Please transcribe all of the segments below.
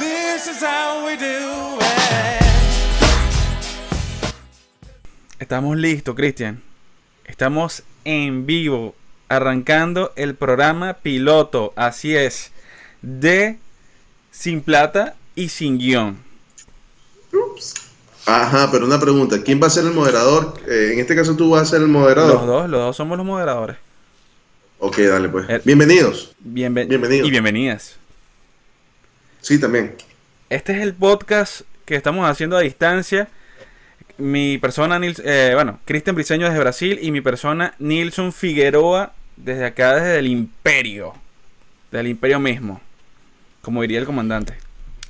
This is how we do it. Estamos listos, Cristian. Estamos en vivo, arrancando el programa piloto, así es, de Sin Plata y Sin Guión. Ajá, pero una pregunta, ¿quién va a ser el moderador? Eh, en este caso tú vas a ser el Los moderador. dos, los dos somos los moderadores. Ok, dale pues. El- Bienvenidos. Bienven- Bienvenidos. Y bienvenidas. Sí, también. Este es el podcast que estamos haciendo a distancia. Mi persona, Nils, eh, bueno, Cristian Briceño desde Brasil y mi persona, Nilson Figueroa, desde acá, desde el Imperio. Del Imperio mismo. Como diría el comandante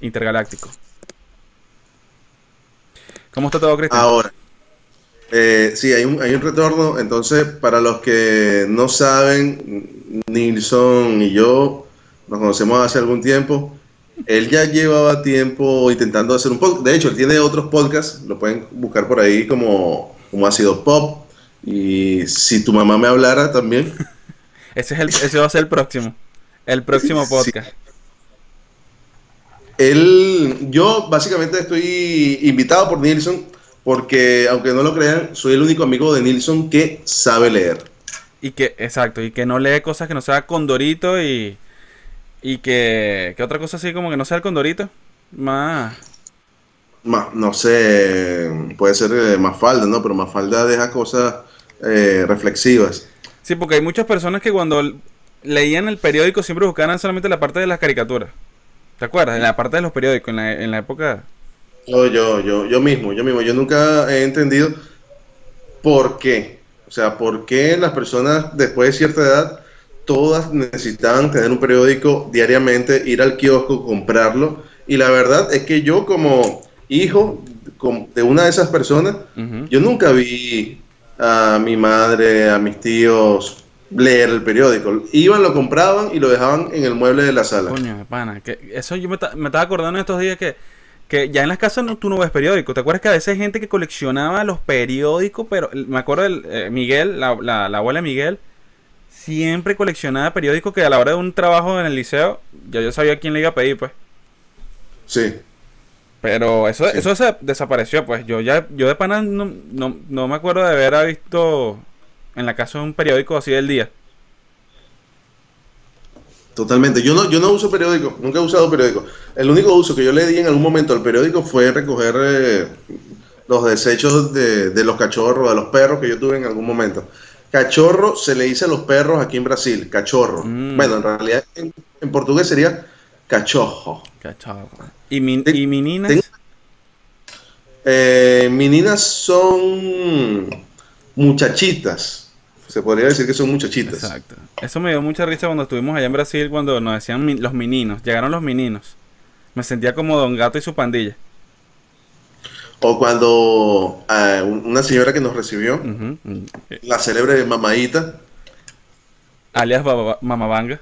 intergaláctico. ¿Cómo está todo, Cristian? Ahora, eh, sí, hay un, hay un retorno. Entonces, para los que no saben, Nilsson y yo nos conocemos hace algún tiempo. Él ya llevaba tiempo intentando hacer un podcast. De hecho, él tiene otros podcasts, lo pueden buscar por ahí como, como Ácido Pop. Y si tu mamá me hablara también. Ese, es el, ese va a ser el próximo. El próximo Sí. podcast. Él, yo básicamente estoy invitado por Nilsson porque, aunque no lo crean, soy el único amigo de Nilsson que sabe leer. Y que, exacto, y que no lee cosas que no sea Condorito y. Y que. que otra cosa así como que no sea el Condorito. Más. Ma- no sé, puede ser eh, Mafalda, ¿no? Pero Mafalda deja cosas eh, reflexivas. Sí, porque hay muchas personas que cuando leían el periódico siempre buscaban solamente la parte de las caricaturas. ¿Te acuerdas? En la parte de los periódicos, en la, en la época. Yo, yo, yo, yo mismo, yo mismo, yo nunca he entendido por qué. O sea, por qué las personas después de cierta edad, todas necesitaban tener un periódico diariamente, ir al kiosco, comprarlo. Y la verdad es que yo como hijo de una de esas personas, yo nunca vi a mi madre, a mis tíos leer el periódico. Iban, lo compraban y lo dejaban en el mueble de la sala. Coño, de pana. Que eso yo me, ta- me estaba acordando en estos días que, que ya en las casas no, tú no ves periódicos. ¿Te acuerdas que a veces hay gente que coleccionaba los periódicos? Pero me acuerdo del Miguel, la, la, la abuela de Miguel, siempre coleccionaba periódicos que a la hora de un trabajo en el liceo, ya yo sabía quién le iba a pedir, pues. Sí. Pero eso, Sí. eso se desapareció, pues. Yo ya, yo de pana no, no, no me acuerdo de haber visto en la casa un periódico así del día. Totalmente. Yo no, yo no uso periódico, nunca he usado periódico. El único uso que yo le di en algún momento al periódico fue recoger eh, los desechos de, de los cachorros, de los perros que yo tuve en algún momento. Cachorro se le dice a los perros aquí en Brasil, cachorro. Mm. Bueno, en realidad en, en portugués sería cachojo. Cachao. Y, y meninas. ten- Eh, meninas son muchachitas. Se podría decir que son muchachitas. Exacto. Eso me dio mucha risa cuando estuvimos allá en Brasil cuando nos decían los meninos. Llegaron los meninos. Me sentía como Don Gato y su pandilla. O cuando ah, un- una señora que nos recibió. Mm. la célebre mamadita, Alias Mamabanga.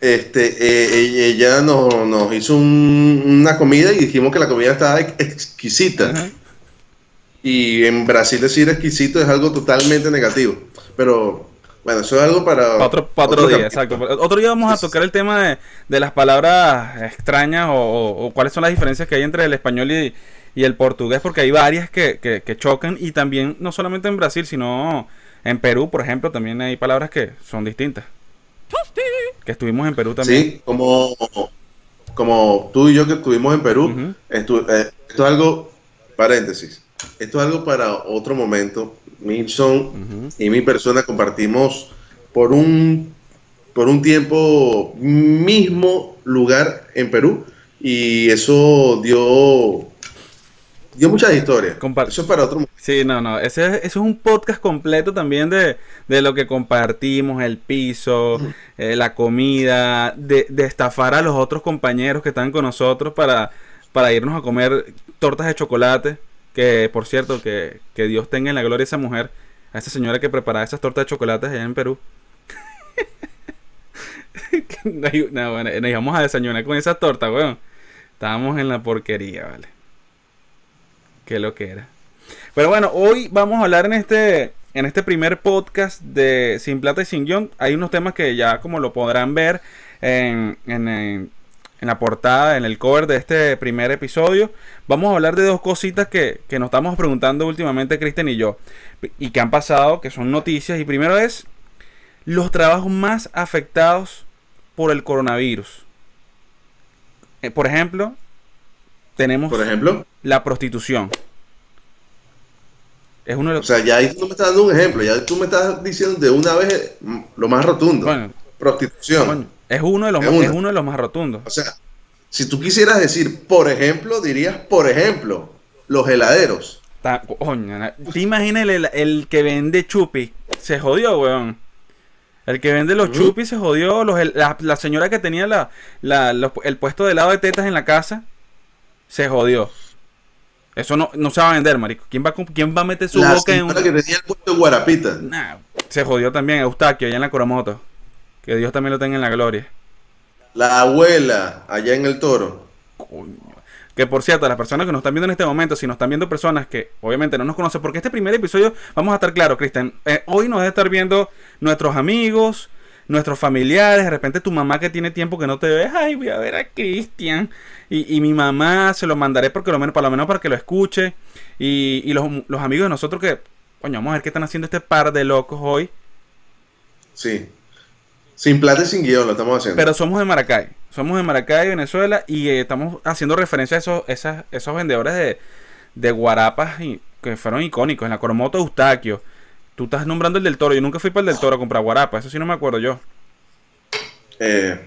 este, eh, ella nos, nos hizo un- una comida y dijimos que la comida estaba ex- exquisita. Y en Brasil decir exquisito es algo totalmente negativo. Pero bueno, eso es algo para Pa' otro, pa' otro otro día, capítulo. exacto. Otro día vamos a tocar el tema de, de las palabras extrañas o, o- o cuáles son las diferencias que hay entre el español y, y el portugués, porque hay varias que, que- que chocan y también no solamente en Brasil, sino en Perú, por ejemplo, también hay palabras que son distintas. Que estuvimos en Perú también. Sí, como, como tú y yo que estuvimos en Perú, estu- eh, esto es algo, paréntesis, esto es algo para otro momento. Milson Ujú. y mi persona compartimos por un, por un tiempo mismo lugar en Perú y eso dio, dio muchas historias. Eso es para otro momento. Sí, no, no. Ese, es- eso es un podcast completo también de, de lo que compartimos, el piso, eh, la comida, de, de estafar a los otros compañeros que están con nosotros para, para irnos a comer tortas de chocolate. Que, por cierto, que, que Dios tenga en la gloria a esa mujer, a esa señora que preparaba esas tortas de chocolate allá en Perú. No, bueno, nos íbamos a desayunar con esas tortas, weón. Estábamos en la porquería, vale. Qué lo que era. Pero bueno, hoy vamos a hablar en este, en este primer podcast de Sin Plata y Sin Guión. Hay unos temas que ya como lo podrán ver en, en, en- la portada, en el cover de este primer episodio, vamos a hablar de dos cositas que, que nos estamos preguntando últimamente, Cristian y yo, y que han pasado, que son noticias. Y primero es los trabajos más afectados por el coronavirus. Eh, por ejemplo, tenemos Por ejemplo. La prostitución. Es uno de O los... sea, ya ahí tú me estás dando un ejemplo, ya tú me estás diciendo de una vez mm, lo más rotundo. Bueno, Prostitución. es uno de los Es más- es uno de los más rotundos. O sea, si tú quisieras decir, por ejemplo, dirías, por ejemplo, los heladeros. ¿te imaginas el, el que vende chupi? Se jodió, weón. El que vende los Ujú. chupis se jodió. Los, la, la señora que tenía la, la- los- el puesto de helado de tetas en la casa se jodió. Eso no, no se va a vender, marico. ¿Quién va, quién va a meter su la boca en un... que tenía el puesto de Guarapita. Nah, se jodió también Eustaquio allá en la Coromoto. Que Dios también lo tenga en la gloria. La abuela allá en el toro. Coño. Que por cierto, las personas que nos están viendo en este momento, si nos están viendo personas que obviamente no nos conocen, porque este primer episodio, vamos a estar claros, Cristian, eh, hoy nos va a estar viendo nuestros amigos, nuestros familiares, de repente tu mamá que tiene tiempo que no te ve, ay, voy a ver a Cristian, y, y mi mamá se lo mandaré porque lo menos, para lo menos para que lo escuche, y, y los, los amigos de nosotros que, coño, vamos a ver qué están haciendo este par de locos hoy, Sí. Sin plata y sin guion lo estamos haciendo. Pero somos de Maracay. Somos de Maracay, Venezuela, y eh, estamos haciendo referencia a esos, esas- esos vendedores de, de guarapas y, que fueron icónicos. En la Coromoto Eustaquio. Tú estás nombrando el del Toro. Yo nunca fui para el del Toro a comprar guarapas. Eso sí no me acuerdo yo. Eh,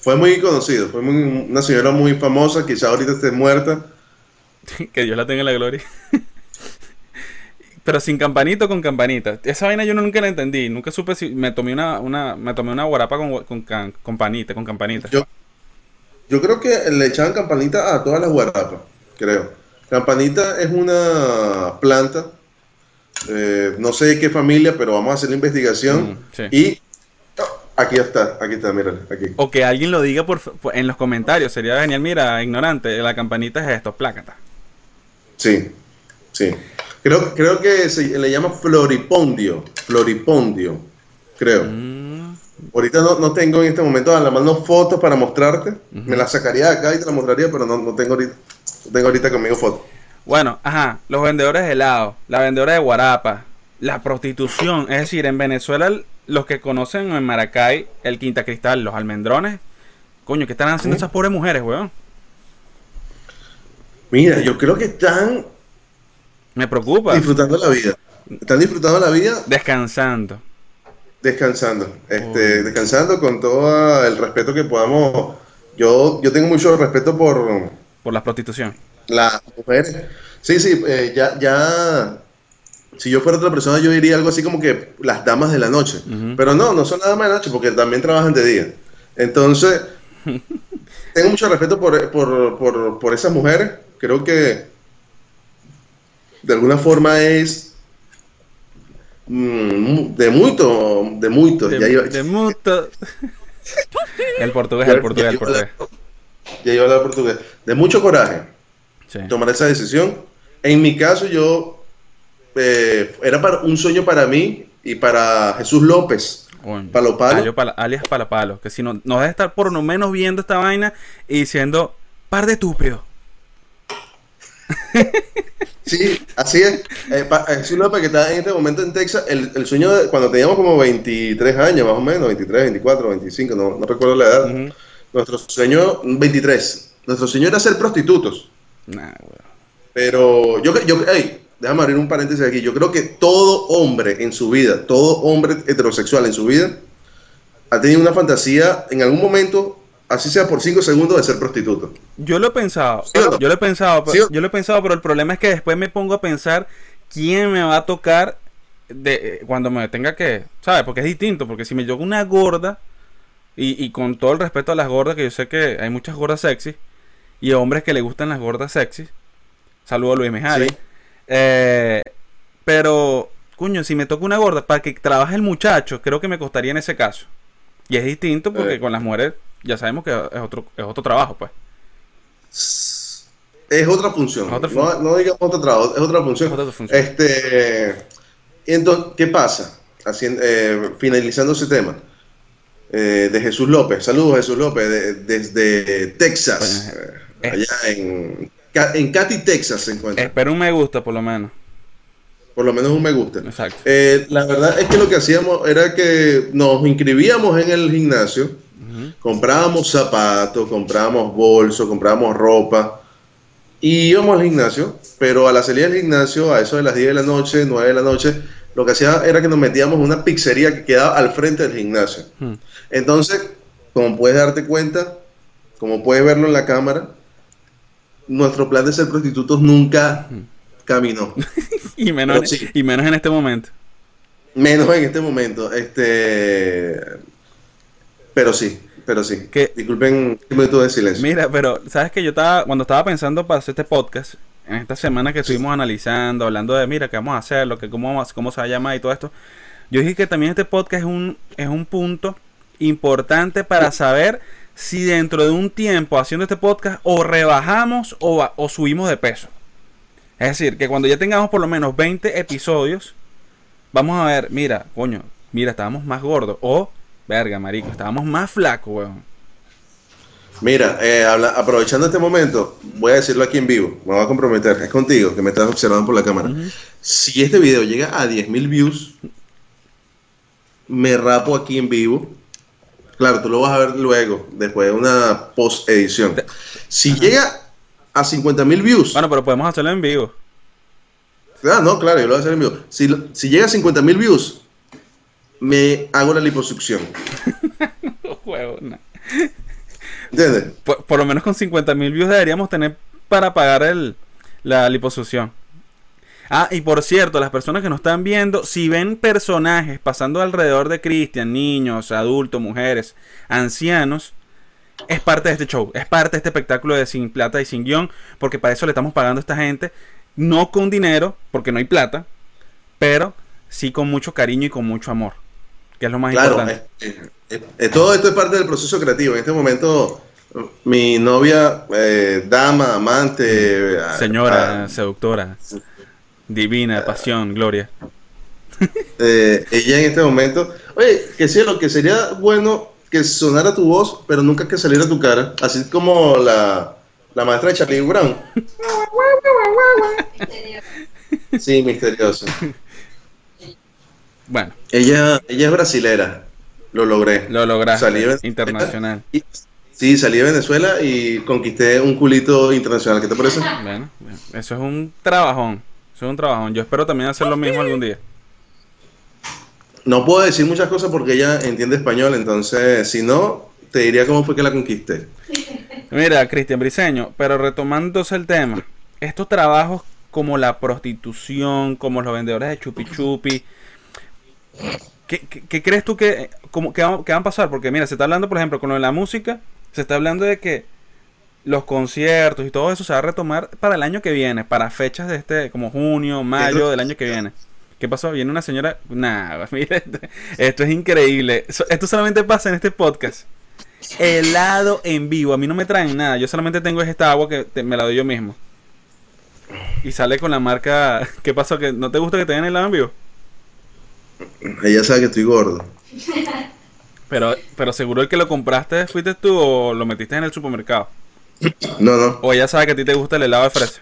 fue muy conocido. Fue muy- una señora muy famosa. Quizá ahorita esté muerta. que Dios la tenga en la gloria. Pero sin campanito con campanita. Esa vaina yo nunca la entendí. Nunca supe si me tomé una, una, me tomé una guarapa con, con, can- campanita, con campanita. Yo, yo creo que le echaban campanita a todas las guarapas. Creo. Campanita es una planta. Eh, no sé de qué familia, pero vamos a hacer la investigación. Mm, sí. Y aquí está, aquí está, mírale, aquí. O que alguien lo diga por, por- en los comentarios. Sería genial. Mira, ignorante, la campanita es esto, plácata. Sí, sí. Creo, creo que se le llama floripondio. Floripondio, creo. Mm, Ahorita no, no tengo en este momento a la mano fotos para mostrarte. Me las sacaría de acá y te las mostraría, pero no, no tengo ahorita, no tengo ahorita conmigo fotos. Bueno, ajá, los vendedores de helado, la vendedora de guarapa, la prostitución. Es decir, en Venezuela, los que conocen en Maracay, el Quinta Cristal, los almendrones. Coño, ¿qué están haciendo esas pobres mujeres, weón? Mira, yo creo que están Me preocupa. disfrutando la vida. Están disfrutando la vida Descansando. descansando. Este, descansando con todo el respeto que podamos. Yo, yo tengo mucho respeto por Por la prostitución. Las mujeres. Sí, sí, eh, ya, ya. Si yo fuera otra persona, yo diría algo así como que las damas de la noche. Pero no, no son las damas de la noche porque también trabajan de día. Entonces, tengo mucho respeto por, por, por, por esas mujeres. Creo que de alguna forma es mm, de mucho, de mucho. De, ya iba- de mucho. el portugués, el portugués, el portugués. Ya iba a hablar portugués. De mucho coraje. Sí. tomar esa decisión. En mi caso, yo eh, era para, un sueño para mí y para Jesús López. Coño. Palo Palo. Pala- alias palo palo. Que si no, nos debe estar por lo menos viendo esta vaina y diciendo, par de estúpidos. Sí, así es. Eh, pa- Jesús López, que está en este momento en Texas, el, el sueño de cuando teníamos como 23 años, más o menos, 23, 24, 25, no, no recuerdo la edad. Nuestro sueño, 23. Nuestro sueño era ser prostitutos. Nah, weón. Pero yo, yo, hey, déjame abrir un paréntesis aquí. Yo creo que todo hombre en su vida, todo hombre heterosexual en su vida, ha tenido una fantasía en algún momento, así sea por 5 segundos, de ser prostituto. Yo lo he pensado, ¿Sí o no? yo lo he pensado, pero, ¿Sí o- yo lo he pensado, pero el problema es que después me pongo a pensar quién me va a tocar de eh, cuando me tenga que, ¿sabes? Porque es distinto, porque si me llega una gorda y, y con todo el respeto a las gordas, que yo sé que hay muchas gordas sexy y hombres que le gustan las gordas sexy. Saludo a Luis Mejari. Sí. Eh, pero, coño, si me toca una gorda para que trabaje el muchacho, creo que me costaría en ese caso. Y es distinto porque Eh. con las mujeres ya sabemos que es otro, es otro trabajo, pues. Es otra función. Es otra no, digamos otro trabajo, es otra función. Es otra función. Este, entonces, ¿qué pasa? Haciendo, eh, finalizando ese tema. eh, de Jesús López. Saludos, Jesús López, de- desde Texas. Allá en, en Katy, Texas se encuentra. Espero un me gusta, por lo menos. Por lo menos un me gusta. Exacto. Eh, la verdad es que lo que hacíamos era que nos inscribíamos en el gimnasio, Ujú. comprábamos zapatos, comprábamos bolsos, comprábamos ropa y íbamos al gimnasio, pero a la salida del gimnasio, a eso de las 10 de la noche, 9 de la noche, lo que hacía era que nos metíamos en una pizzería que quedaba al frente del gimnasio. Entonces, como puedes darte cuenta, como puedes verlo en la cámara, nuestro plan de ser prostitutos nunca caminó. Y menos, sí. y menos en este momento. Menos en este momento. Este. Pero sí, pero sí. ¿Qué? Disculpen un minuto de silencio. Mira, pero sabes que yo estaba, cuando estaba pensando para hacer este podcast, en esta semana que estuvimos analizando, hablando de, mira, qué vamos a hacer, lo que, cómo, vamos- cómo se va a llamar y todo esto, yo dije que también este podcast es un, es un punto importante para saber si dentro de un tiempo haciendo este podcast o rebajamos o, subimos de peso. Es decir, que cuando ya tengamos por lo menos 20 episodios, vamos a ver, mira, coño, mira, estábamos más gordos. O, verga, marico, estábamos más flacos, weón. Mira, eh, habla- aprovechando este momento, voy a decirlo aquí en vivo. Me voy a comprometer. Es contigo, que me estás observando por la cámara. Si este video llega a 10.000 views, me rapo aquí en vivo. Claro, tú lo vas a ver luego, después de una post edición. Si llega a 50.000 views, Bueno, pero podemos hacerlo en vivo. Ah, no, claro, yo lo voy a hacer en vivo. Si, llega a 50 mil views, me hago la liposucción. Huevo, no. ¿Entiendes? por, por lo menos con 50 mil views deberíamos tener para pagar el, la liposucción. Ah, y por cierto, las personas que nos están viendo, si ven personajes pasando alrededor de Cristian, niños, adultos, mujeres, ancianos, es parte de este show, es parte de este espectáculo de Sin Plata y Sin Guión, porque para eso le estamos pagando a esta gente, no con dinero, porque no hay plata, pero sí con mucho cariño y con mucho amor, que es lo más Claro, importante. eh, eh, eh, todo esto es parte del proceso creativo. En este momento, mi novia, eh, dama, amante, Señora, ah, seductora, divina, pasión, gloria. eh, ella en este momento, oye, que sí, lo que sería bueno que sonara tu voz, pero nunca que saliera tu cara, así como la, la maestra de Charlie Brown. Sí, misterioso. Bueno, Ella, ella es brasilera, lo logré. lo lograste. Salí de Venezuela internacional. y- sí, salí de Venezuela y conquisté un culito internacional. ¿Qué te parece? Bueno, bueno, eso es un trabajón. Eso es un trabajón. Yo espero también hacer lo mismo algún día. No puedo decir muchas cosas porque ella entiende español, entonces si no, te diría cómo fue que la conquisté. Mira, Cristian Briseño, pero retomándose el tema, estos trabajos como la prostitución, como los vendedores de chupi chupi, ¿qué, qué- qué crees tú que, como, que, van, que van a pasar? Porque mira, se está hablando, por ejemplo, con lo de la música, se está hablando de que los conciertos y todo eso se va a retomar para el año que viene, para fechas de este, como junio, mayo del año que viene. ¿Qué pasó? Viene una señora. Nada, mira, esto, es increíble. Esto solamente pasa en este podcast. Helado en vivo. A mí no me traen nada. Yo solamente tengo es esta agua que te- me la doy yo mismo. Y sale con la marca. ¿Qué pasó? ¿Que ¿No te gusta que te den helado en vivo? Ella sabe que estoy gordo. Pero, pero seguro el que lo compraste fuiste tú o lo metiste en el supermercado. No, no. O ella sabe que a ti te gusta el helado de fresa.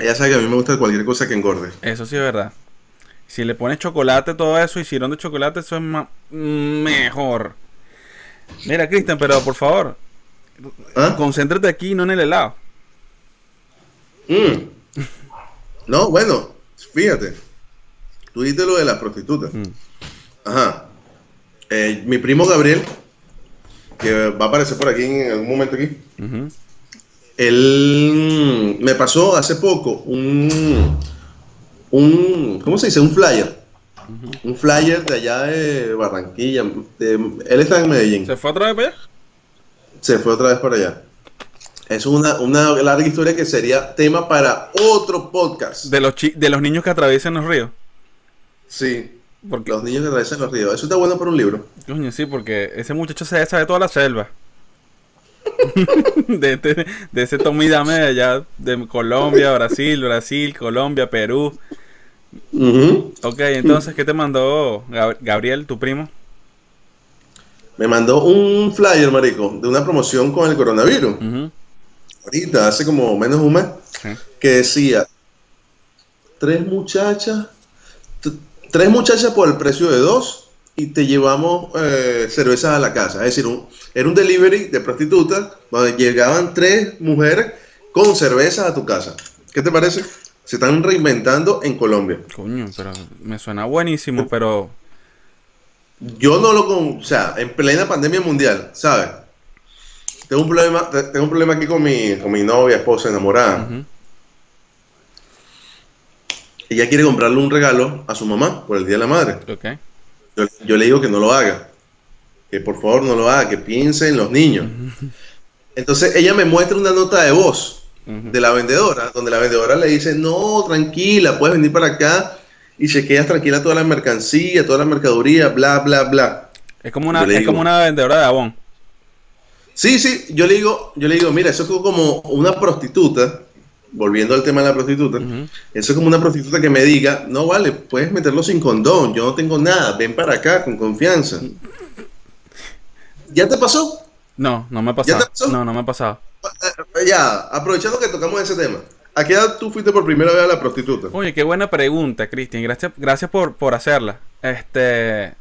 Ella sabe que a mí me gusta cualquier cosa que engorde. Eso sí es verdad. Si le pones chocolate, todo eso, y sirón de chocolate, eso es ma- mejor. Mira, Cristian, pero por favor, ¿Ah? concéntrate aquí, no en el helado. Mm. No, bueno, fíjate. Tú dijiste lo de las prostitutas. Mm. Ajá. Eh, mi primo Gabriel, que va a aparecer por aquí en algún momento aquí, él mm, me pasó hace poco un, un ¿cómo se dice? Un flyer. Un flyer de allá de Barranquilla. de- él está en Medellín. ¿Se fue otra vez para allá? Se fue otra vez para allá. Es una, una larga historia que sería tema para otro podcast. De los, chi- de los niños que atraviesan los ríos. Sí, Porque, los niños que atraviesan los ríos. Eso está bueno para un libro. coño, sí, porque ese muchacho se sabe toda la selva. de, este- de ese Tommy Dame de allá, de Colombia, Brasil, Brasil, Colombia, Perú. Ujú. Ok, entonces, ¿qué te mandó Gab- Gabriel, tu primo? me mandó un flyer, marico, de una promoción con el coronavirus. Ahorita, hace como menos un mes, que decía, tres muchachas, tres muchachas por el precio de dos y te llevamos eh, cervezas a la casa. Es decir, un- era un delivery de prostitutas donde llegaban tres mujeres con cervezas a tu casa. ¿Qué te parece? Se están reinventando en Colombia. Coño, pero me suena buenísimo, pero... Yo no lo con, o sea, en plena pandemia mundial, ¿sabes? Tengo un problema, te- tengo un problema aquí con mi, con mi novia, esposa, enamorada. ujú. Ella quiere comprarle un regalo a su mamá por el Día de la Madre. Ok. Yo, yo le digo que no lo haga. Que por favor no lo haga, que piense en los niños. Entonces ella me muestra una nota de voz de la vendedora, donde la vendedora le dice, no, tranquila, puedes venir para acá y chequeas tranquila toda la mercancía, toda la mercadería, bla, bla, bla. Es como una, es digo- como una vendedora de abón. Sí, sí, yo le digo, yo le digo, mira, eso es como una prostituta, volviendo al tema de la prostituta, eso es como una prostituta que me diga, no vale, puedes meterlo sin condón, yo no tengo nada, ven para acá con confianza. ¿Ya te pasó? No, no me ha ¿Ya pasado. te pasó? No, no me ha pasado. Eh, Ya, aprovechando que tocamos ese tema, ¿a qué edad tú fuiste por primera vez a la prostituta? Oye, qué buena pregunta, Cristian. Gracias, gracias por, por hacerla. Este.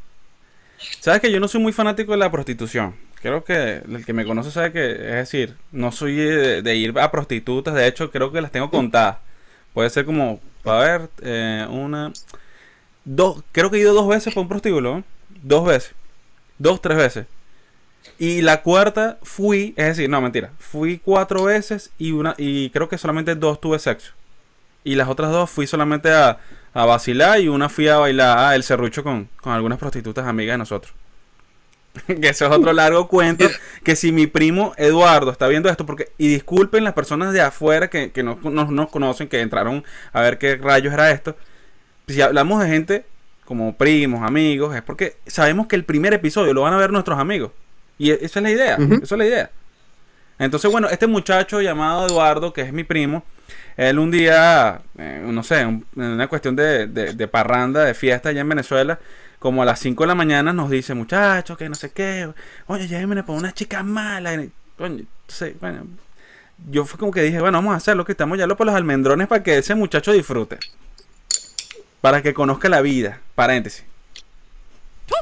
Sabes que yo no soy muy fanático de la prostitución. Creo que el que me conoce sabe que, es decir, no soy de, ir a prostitutas. De hecho, creo que las tengo contadas. Puede ser como, a ver, eh, una. Dos, creo que he ido dos veces por un prostíbulo. Dos veces. Dos, tres veces. Y la cuarta fui, es decir, no, mentira. Fui cuatro veces y una y creo que solamente dos tuve sexo. Y las otras dos fui solamente a, a vacilar y una fui a bailar ah, el serrucho con, con algunas prostitutas amigas de nosotros. que eso es otro largo cuento. Que si mi primo Eduardo está viendo esto, porque, y disculpen las personas de afuera que, que no nos no, conocen, que entraron a ver qué rayos era esto. Si hablamos de gente como primos, amigos, es porque sabemos que el primer episodio lo van a ver nuestros amigos. Y e- esa es la idea, esa es la idea. Entonces, bueno, este muchacho llamado Eduardo, que es mi primo, él un día, eh, no sé, un- en una cuestión de, de- de parranda, de fiesta allá en Venezuela, como a las 5 de la mañana nos dice, muchachos, que no sé qué, oye, llévenme malas. y- Coño, entonces, bueno, yo fue como que dije, bueno, vamos a hacerlo, que estamos ya por los almendrones para que ese muchacho disfrute. Para que conozca la vida. Paréntesis.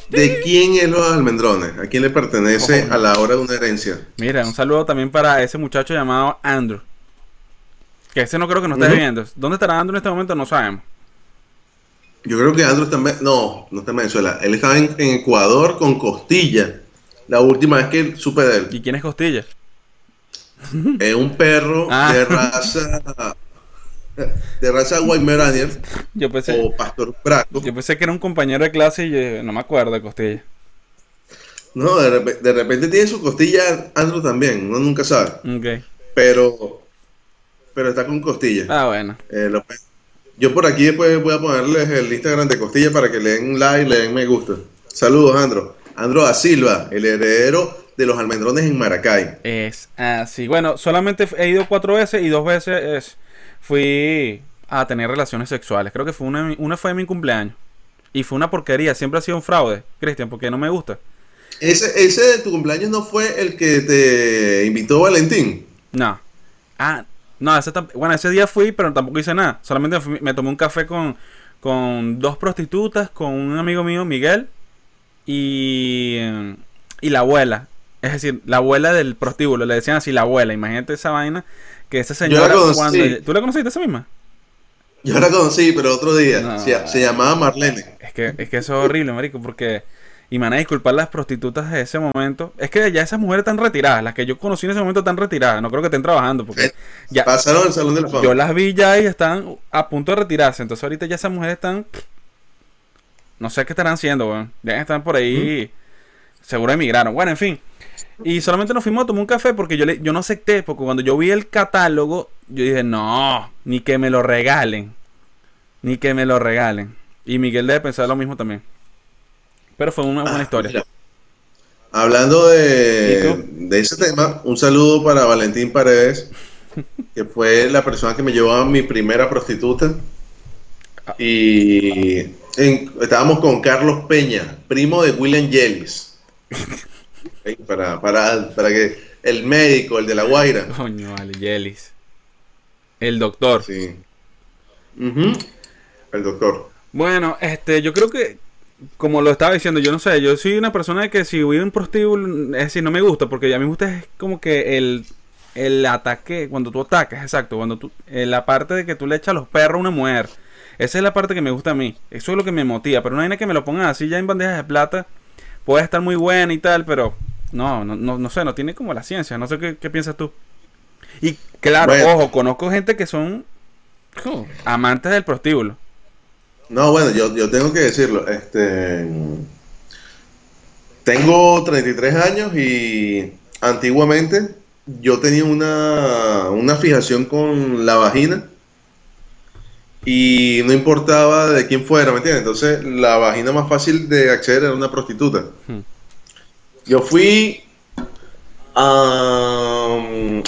¿De quién es los almendrones? ¿A quién le pertenece Ojo. a la hora de una herencia? Mira, un saludo también para ese muchacho llamado Andrew. Que ese no creo que nos esté Ujú. viendo. ¿Dónde estará Andrew en este momento? No sabemos. Yo creo que Andrew está en... No, no está en Venezuela. Él estaba en, en Ecuador con Costilla. La última vez que supe de él. ¿Y quién es Costilla? Es un perro Ah. de raza... De raza Weimaraner Yo pensé, o Pastor Braco. yo pensé que era un compañero de clase y yo no me acuerdo de Costilla. No, de, de repente tiene su costilla Andrew también. Uno nunca sabe. Ok. Pero... Pero está con Costilla. Ah, bueno. Eh, lo- yo por aquí después voy a ponerles el Instagram de Costilla para que le den like, le den me gusta. Saludos, Andro. Andro da Silva, el heredero de los almendrones en Maracay. Es así. Bueno, solamente he ido cuatro veces y dos veces es- fui a tener relaciones sexuales. Creo que fue una, una fue en mi cumpleaños. Y fue una porquería. Siempre ha sido un fraude, Cristian, porque no me gusta. Ese, ese de tu cumpleaños no fue el que te invitó Valentín. No. Ah, no, ese bueno, ese día fui, pero tampoco hice nada. Solamente fui- me tomé un café con, con dos prostitutas, con un amigo mío, Miguel, y, y la abuela. Es decir, la abuela del prostíbulo. Le decían así, la abuela. Imagínate esa vaina. Que esa Yo la señora conocí. cuando... ¿Tú la conociste esa misma? Yo la conocí, pero otro día. No. Se, se llamaba Marlene. Es que, es que eso es horrible, marico, porque... Y me van a disculpar las prostitutas de ese momento. Es que ya esas mujeres están retiradas. Las que yo conocí en ese momento están retiradas. No creo que estén trabajando. Porque Eh, ya, Pasaron al Salón de la Fama. Yo las vi ya y están a punto de retirarse. Entonces ahorita ya esas mujeres están... No sé qué estarán haciendo, weón. Ya están por ahí... Seguro emigraron. Bueno, en fin. Y solamente nos fuimos a tomar un café porque yo, le, yo no acepté. Porque cuando yo vi el catálogo, yo dije, no, ni que me lo regalen. Ni que me lo regalen. Y Miguel debe pensar lo mismo también. Pero fue una buena Ah, historia. mira. Hablando ¿Y de, de ese tema, un saludo para Valentín Paredes, que fue la persona que me llevó a mi primera prostituta. Y en- estábamos con Carlos Peña, primo de William Jellis. Ey, Para, para, para que el médico, el de la Guaira. Coño, vale, Yelis. El doctor. Sí. Ujú. El doctor. Bueno, este, yo creo que, como lo estaba diciendo, yo no sé, yo soy una persona de que si voy a un prostíbulo, es decir, no me gusta, porque a mí me gusta es como que el, el ataque, cuando tú atacas, exacto, cuando tú, eh, la parte de que tú le echas los perros a una mujer, esa es la parte que me gusta a mí, eso es lo que me motiva, pero no hay que me lo pongan así ya en bandejas de plata, puede estar muy buena y tal, pero no, no, no, no sé, no tiene como la ciencia, no sé qué, qué piensas tú. Y claro, Bueno. ojo, conozco gente que son amantes del prostíbulo. No, bueno, yo, yo tengo que decirlo. Este, tengo 33 años y antiguamente yo tenía una, una fijación con la vagina y no importaba de quién fuera, ¿me entiendes? Entonces la vagina más fácil de acceder era una prostituta. Hmm. Yo fui a,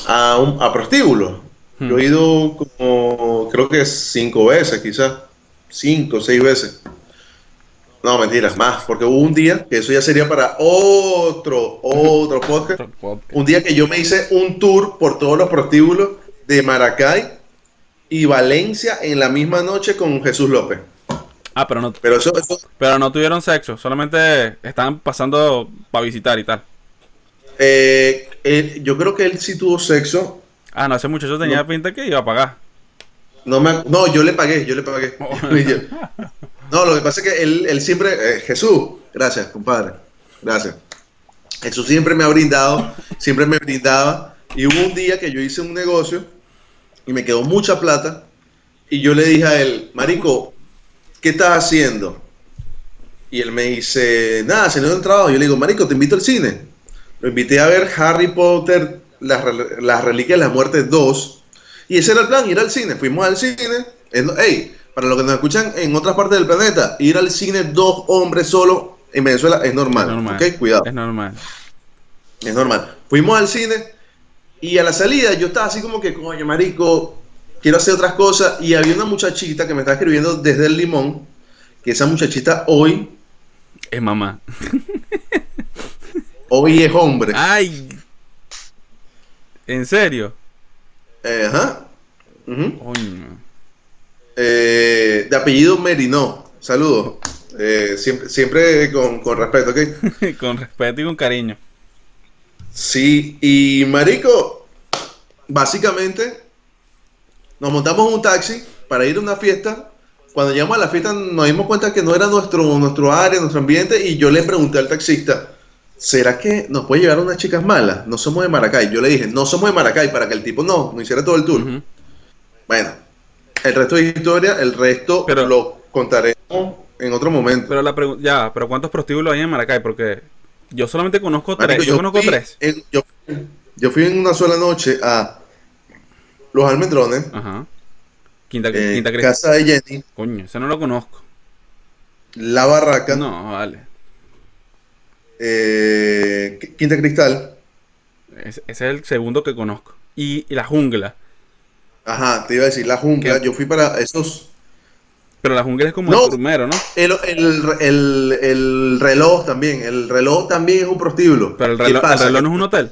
a, un, a prostíbulo. Hmm. Yo he ido como, creo que cinco veces, quizás. Cinco, seis veces. No, mentiras, más. Porque hubo un día, que eso ya sería para otro, otro podcast. Otro podcast. Un día que yo me hice un tour por todos los prostíbulos de Maracay y Valencia en la misma noche con Jesús López. Ah, pero no, Pero eso, eso pero no tuvieron sexo, solamente estaban pasando para visitar y tal. eh, él- yo creo que él sí tuvo sexo. Ah, no, ese muchacho tenía No. pinta que iba a pagar. No, me, no, yo le pagué, yo le pagué. no, lo que pasa es que él, él siempre, eh, Jesús, gracias, compadre, gracias. Jesús siempre me ha brindado, siempre me brindaba. Y hubo un día que yo hice un negocio y me quedó mucha plata. Y yo le dije a él, Marico, ¿qué estás haciendo? Y él me dice, nada, se no he trabajo. Yo le digo, Marico, te invito al cine. Lo invité a ver Harry Potter, las Reliquias de la Muerte 2. Y ese era el plan, ir al cine. Fuimos al cine. En- Ey, para los que nos escuchan en otras partes del planeta, ir al cine dos hombres solo en Venezuela es normal. Es normal. ¿ok? Cuidado. Es normal. Es normal. Fuimos al cine y a la salida yo estaba así como que, coño, marico, quiero hacer otras cosas. Y había una muchachita que me estaba escribiendo desde el limón, que esa muchachita hoy, Es mamá. hoy es hombre. Ay. ¿En serio? Eh, ajá. Eh, de apellido Merino. Saludos. Eh, siempre siempre con, con respeto, ¿ok? con respeto y con cariño. Sí, y marico, básicamente nos montamos en un taxi para ir a una fiesta. Cuando llegamos a la fiesta nos dimos cuenta que no era nuestro, nuestro área, nuestro ambiente y yo le pregunté al taxista, ¿será que nos puede llevar unas chicas malas? No somos de Maracay. Yo le dije, no somos de Maracay para que el tipo no, no hiciera todo el tour. Bueno, el resto de historia, el resto Pero- lo contaremos en otro momento. Pero la pregunta, ya, pero ¿cuántos prostíbulos hay en Maracay? Porque yo solamente conozco Marico, tres. Yo, conozco fui tres. en- yo, yo fui en una sola noche a Los Almendrones, Ajá. Quinta, eh, Quinta. Casa de Jenny, Coño, ese no lo conozco. La Barraca, No, vale. Eh, Qu- Quinta Cristal. Ese, es el segundo que conozco. Y, y la jungla. Ajá, te iba a decir, La Jungla. ¿Qué? Yo fui para esos. Pero la jungla es como No. el primero, ¿no? El, el, el, el reloj también. El reloj también es un prostíbulo. Pero el ¿Qué reloj, el pasa? reloj no es un hotel.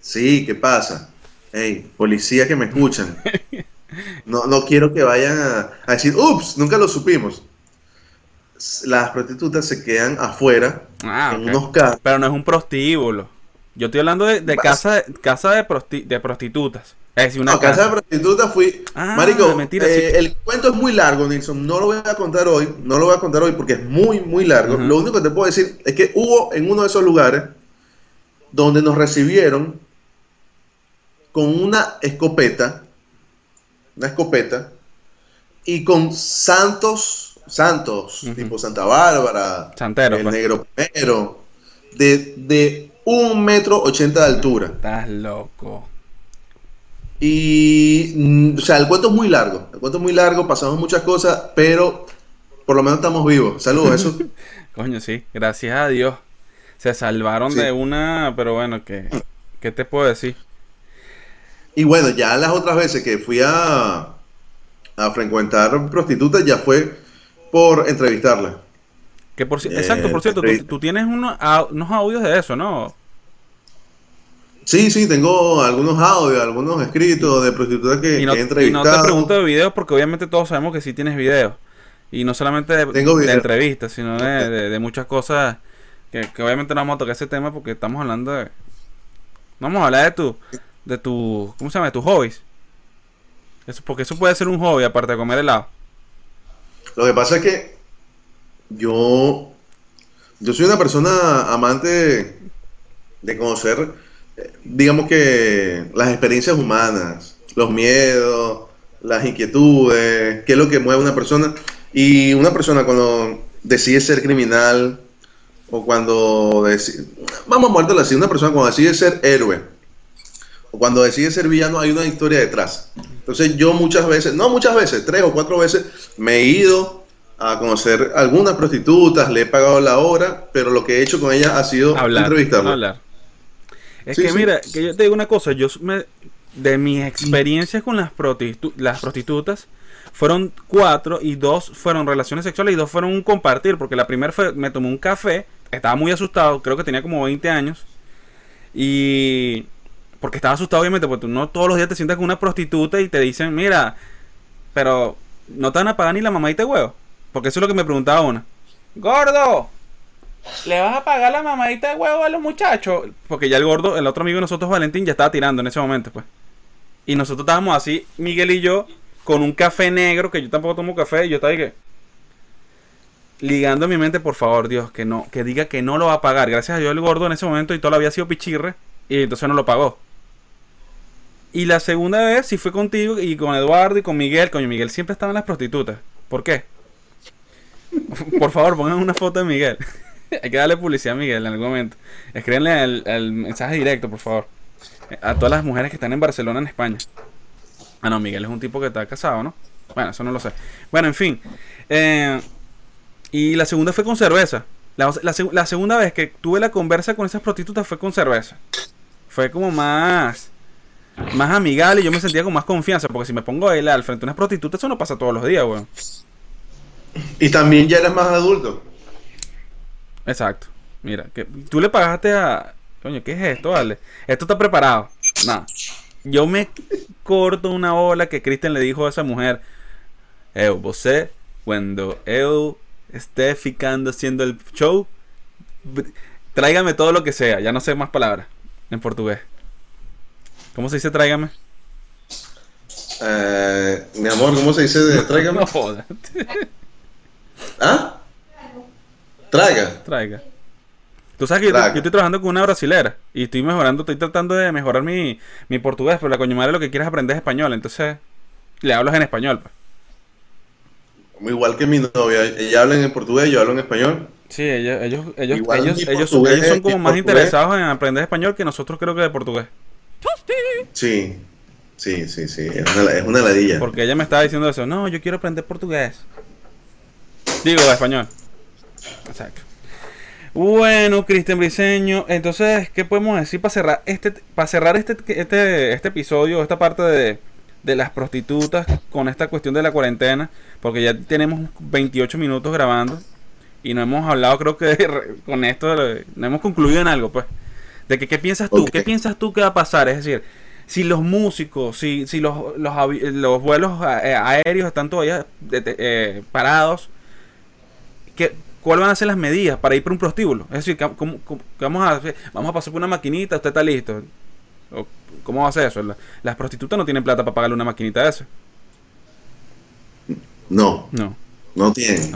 Sí, ¿qué pasa? Hey, policía que me escuchan. No, no quiero que vayan a, a decir, ups, nunca lo supimos. Las prostitutas se quedan afuera Ah, en unos carros. Pero no es un prostíbulo. Yo estoy hablando de, casa, de, casa de, prosti- de prostitutas. Es decir, una No, casa de prostitutas fui. Ah, Marico, mentira, eh, sí. el cuento es muy largo, Nilsson. No lo voy a contar hoy. No lo voy a contar hoy porque es muy, muy largo. Lo único que te puedo decir es que hubo en uno de esos lugares donde nos recibieron con una escopeta, una escopeta, y con santos, santos, tipo Santa Bárbara, Santero, el pues. negro primero, de, de un metro ochenta de altura. Estás loco. Y, mm, o sea, el cuento es muy largo. El cuento es muy largo, pasamos muchas cosas, pero por lo menos estamos vivos. Saludos, eso. Coño, sí. Gracias a Dios. Se salvaron Sí. de una. Pero bueno, ¿qué, ¿qué te puedo decir? y bueno, ya las otras veces que fui a, a frecuentar prostitutas ya fue por entrevistarlas. Que por, Eh, exacto, por cierto, tú, tienes unos, au- unos audios de eso, ¿no? Sí, sí, tengo algunos audios, algunos escritos de prostitutas que, Y no, que he y no te pregunto de videos porque obviamente todos sabemos que sí tienes videos. Y no solamente de, de entrevistas, sino de, de- de muchas cosas que, que obviamente no vamos a tocar ese tema porque estamos hablando de... No vamos a hablar de tu... De tu ¿Cómo se llama? De tus hobbies. Eso, porque eso puede ser un hobby aparte de comer helado. Lo que pasa es que yo, yo soy una persona amante de, conocer, eh, digamos que las experiencias humanas, los miedos, las inquietudes, qué es lo que mueve a una persona. Y una persona cuando decide ser criminal o cuando decide, vamos a muértelo así, una persona cuando decide ser héroe cuando decide ser villano hay una historia detrás. Entonces yo muchas veces, no muchas veces, tres o cuatro veces me he ido a conocer algunas prostitutas, le he pagado la hora, pero lo que he hecho con ellas ha sido Hablar. entrevistarlas. hablar. Es Sí, que sí. mira, que yo te digo una cosa, yo me, de mis experiencias con las, prostitu- las prostitutas, fueron cuatro y dos fueron relaciones sexuales y dos fueron un compartir, porque la primera fue, me tomé un café, estaba muy asustado, creo que tenía como 20 años, y porque estaba asustado obviamente, porque tú no todos los días te sientas con una prostituta y te dicen, mira, pero no te van a pagar ni la mamadita de huevo, porque eso es lo que me preguntaba una. Gordo, ¿Le vas a pagar la mamadita de huevo a los muchachos? Porque ya el gordo, el otro amigo de nosotros, Valentín, ya estaba tirando en ese momento, pues. Y nosotros estábamos así, Miguel y yo, con un café negro, que yo tampoco tomo café, y yo estaba ahí que. Ligando en mi mente, por favor, Dios, que no, que diga que no lo va a pagar. Gracias a Dios el gordo en ese momento y todo lo había sido pichirre, y entonces no lo pagó. Y la segunda vez sí fue contigo y con Eduardo y con Miguel. Coño, Miguel siempre estaba en las prostitutas. ¿Por qué? Por favor, pongan una foto de Miguel. Hay que darle publicidad a Miguel en algún momento. Escríbanle el, mensaje directo, por favor. A todas las mujeres que están en Barcelona, en España. Ah, no, Miguel es un tipo que está casado, ¿no? Bueno, eso no lo sé. Bueno, en fin. Eh, y la segunda fue con cerveza. La segunda vez que tuve la conversa con esas prostitutas fue con cerveza. Fue como más más amigable y yo me sentía con más confianza. Porque si me pongo a bailar al frente de unas prostitutas, eso no pasa todos los días, weón. Y también ya eres más adulto. Exacto. Mira, que tú le pagaste a. Coño, ¿qué es esto, vale? Esto está preparado. Nada. Yo me corto una ola que Kristen le dijo a esa mujer. Eu, você, cuando eu esté ficando haciendo el show, tráigame todo lo que sea. Ya no sé más palabras en portugués. ¿Cómo se dice tráigame? Eh, mi amor, ¿cómo se dice? de Tráigame. No jodas. ¿Ah? Traiga. Traiga. Tú sabes que yo, estoy trabajando con una brasilera y estoy mejorando, estoy tratando de mejorar mi, mi portugués, pero la coño madre lo que quieres aprender es español, entonces le hablas en español. Pues. Igual que mi novia. Ella habla en portugués, yo hablo en español. Sí, ellos, ellos, ellos, ellos, ellos, son como más interesados en aprender español que nosotros creo que de portugués. Sí. Sí, sí, sí. Es una, es una ladilla. Porque ella me estaba diciendo eso, no, yo quiero aprender portugués. Digo, español. Exacto. Bueno, Cristian Briseño, entonces, ¿qué podemos decir para cerrar este para cerrar este, este, este episodio, esta parte de, de las prostitutas con esta cuestión de la cuarentena? Porque ya tenemos 28 minutos grabando y no hemos hablado, creo que con esto, no hemos concluido en algo, pues. De que, ¿qué piensas tú? ¿Qué piensas tú que va a pasar? Es decir, si los músicos, si, si los, los, los vuelos eh, aéreos están todavía eh, parados, ¿qué, ¿cuáles van a ser las medidas para ir por un prostíbulo? Es decir, ¿cómo, cómo- vamos a hacer? Vamos a pasar por una maquinita, usted está listo. ¿Cómo va a ser eso? La- las prostitutas no tienen plata para pagarle una maquinita de esa. No, No. no tienen.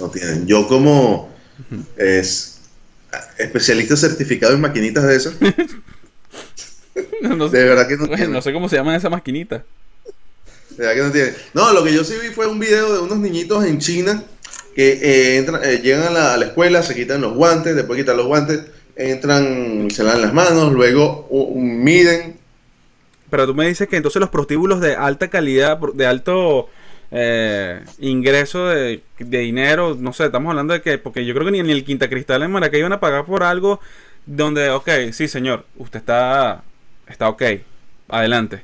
No tienen. Yo como es, especialista certificado en maquinitas de esas, No, sé- de verdad que no bueno, no sé cómo se llaman esas maquinitas. De verdad que no. No, lo que yo sí vi fue un video de unos niñitos en China que eh, entran, eh, llegan a la, a la escuela, se quitan los guantes, después quitan los guantes, entran, se lavan las manos, luego u- u- miden. Pero tú me dices que entonces los prostíbulos de alta calidad, de alto eh, ingreso de, de dinero, no sé, estamos hablando de que, porque yo creo que ni, ni el Quinta Cristal en Maracay iban a pagar por algo donde, ok, sí señor, usted está, está ok, adelante.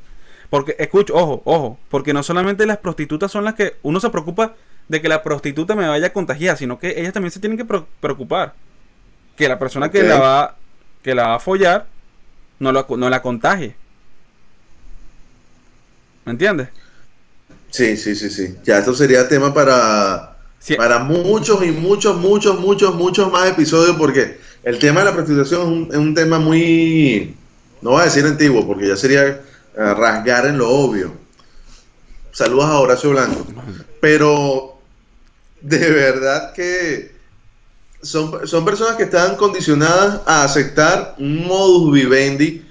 Porque, escucho, ojo, ojo, porque no solamente las prostitutas son las que uno se preocupa de que la prostituta me vaya a contagiar, sino que ellas también se tienen que preocupar. Que la persona que la va que la va a follar no, lo- no la contagie. ¿Me entiendes? Sí, sí, sí, sí. Ya, esto sería tema para, Sí. para muchos y muchos, muchos, muchos, muchos más episodios porque el tema de la prostitución es un, es un tema muy, no voy a decir antiguo porque ya sería eh, rasgar en lo obvio. Saludos a Horacio Blanco. Pero de verdad que son, son personas que están condicionadas a aceptar un modus vivendi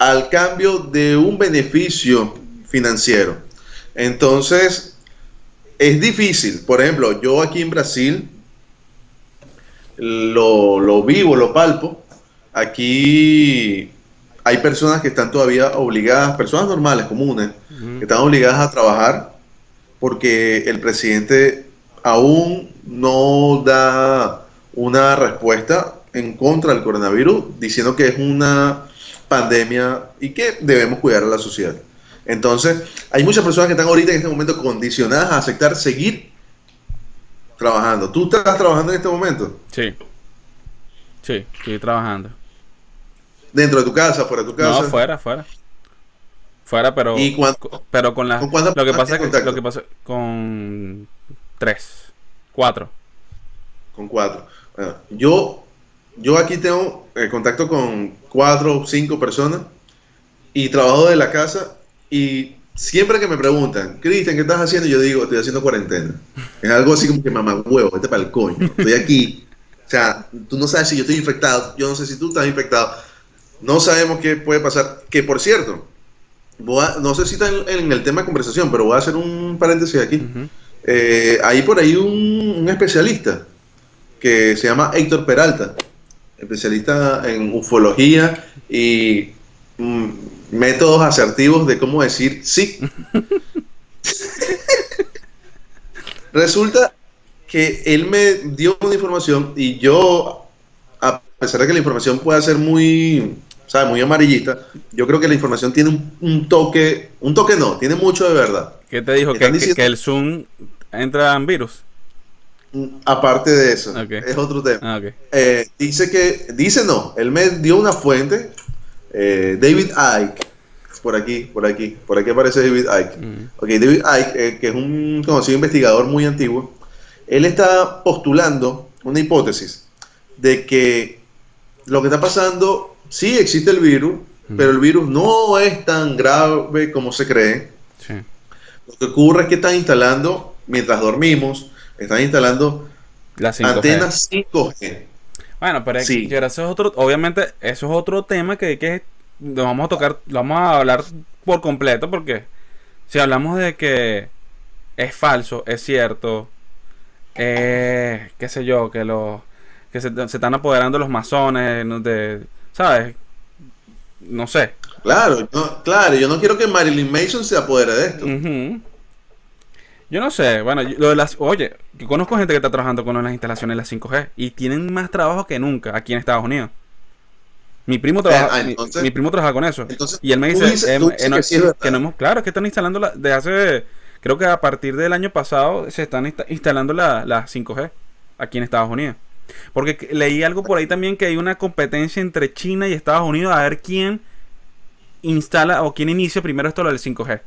al cambio de un beneficio financiero. Entonces, es difícil. Por ejemplo, yo aquí en Brasil lo, lo vivo, lo palpo. Aquí hay personas que están todavía obligadas, personas normales, comunes, que están obligadas a trabajar porque el presidente aún no da una respuesta en contra del coronavirus diciendo que es una pandemia y que debemos cuidar a la sociedad. Entonces, hay muchas personas que están ahorita en este momento condicionadas a aceptar seguir trabajando. ¿Tú estás trabajando en este momento? Sí. Sí, estoy trabajando. ¿Dentro de tu casa, fuera de tu casa? No, fuera, fuera. Fuera, pero. ¿Y cuánto- Pero con la. con cuántas Lo que pasa es que. Lo que pasa. Con. Tres. Cuatro. Con cuatro. Bueno, yo, yo aquí tengo eh, contacto con cuatro o cinco personas y trabajo de la casa y siempre que me preguntan, Cristian, ¿qué estás haciendo? Yo digo, estoy haciendo cuarentena. Es algo así como que mamá huevo, vete para el coño. Estoy aquí. O sea, tú no sabes si yo estoy infectado, yo no sé si tú estás infectado. No sabemos qué puede pasar. Que por cierto, voy a- no sé si está en, en el tema de conversación, pero voy a hacer un paréntesis aquí. Eh, hay por ahí un, un especialista que se llama Héctor Peralta, especialista en ufología y mm, métodos asertivos de cómo decir sí. Resulta que él me dio una información y yo, a pesar de que la información pueda ser muy, ¿sabes? muy amarillista, yo creo que la información tiene un, un toque, un toque no, tiene mucho de verdad. ¿Qué te dijo? Que, diciendo- el Zoom entra en virus. Mm, Aparte de eso, es otro tema. Ah. Eh, dice que, dice no, él me dio una fuente, eh, David Icke, por aquí, por aquí, por aquí aparece David Icke. Ok, David Icke, eh, que es un conocido investigador muy antiguo, él está postulando una hipótesis de que lo que está pasando, sí existe el virus, Ujú. pero el virus no es tan grave como se cree. Sí. Lo que ocurre es que están instalando, mientras dormimos, están instalando La 5G. antenas 5G. Bueno, pero Sí. eso es otro, obviamente, eso es otro tema que, que lo vamos a tocar, lo vamos a hablar por completo, porque si hablamos de que es falso, es cierto, eh, qué sé yo, que los que se, se están apoderando los masones, no de, ¿sabes? No sé. Claro, no, claro, yo no quiero que Marilyn Mason se apodere de esto. Ujú. Yo no sé, bueno, yo- lo de las, oye, yo conozco gente que está trabajando con las instalaciones de las 5G y tienen más trabajo que nunca aquí en Estados Unidos. Mi primo trabaja, ah, mi- entonces- mi, primo trabaja con eso. entonces, y él me dice, dices- eh, eh, no- que sí es verdad. que no hemos, claro, que están instalando la, de hace, creo que a partir del año pasado se están insta- instalando la, la 5G aquí en Estados Unidos. Porque que- leí algo por ahí también que hay una competencia entre China y Estados Unidos a ver quién instala o quién inicia primero esto lo del 5G.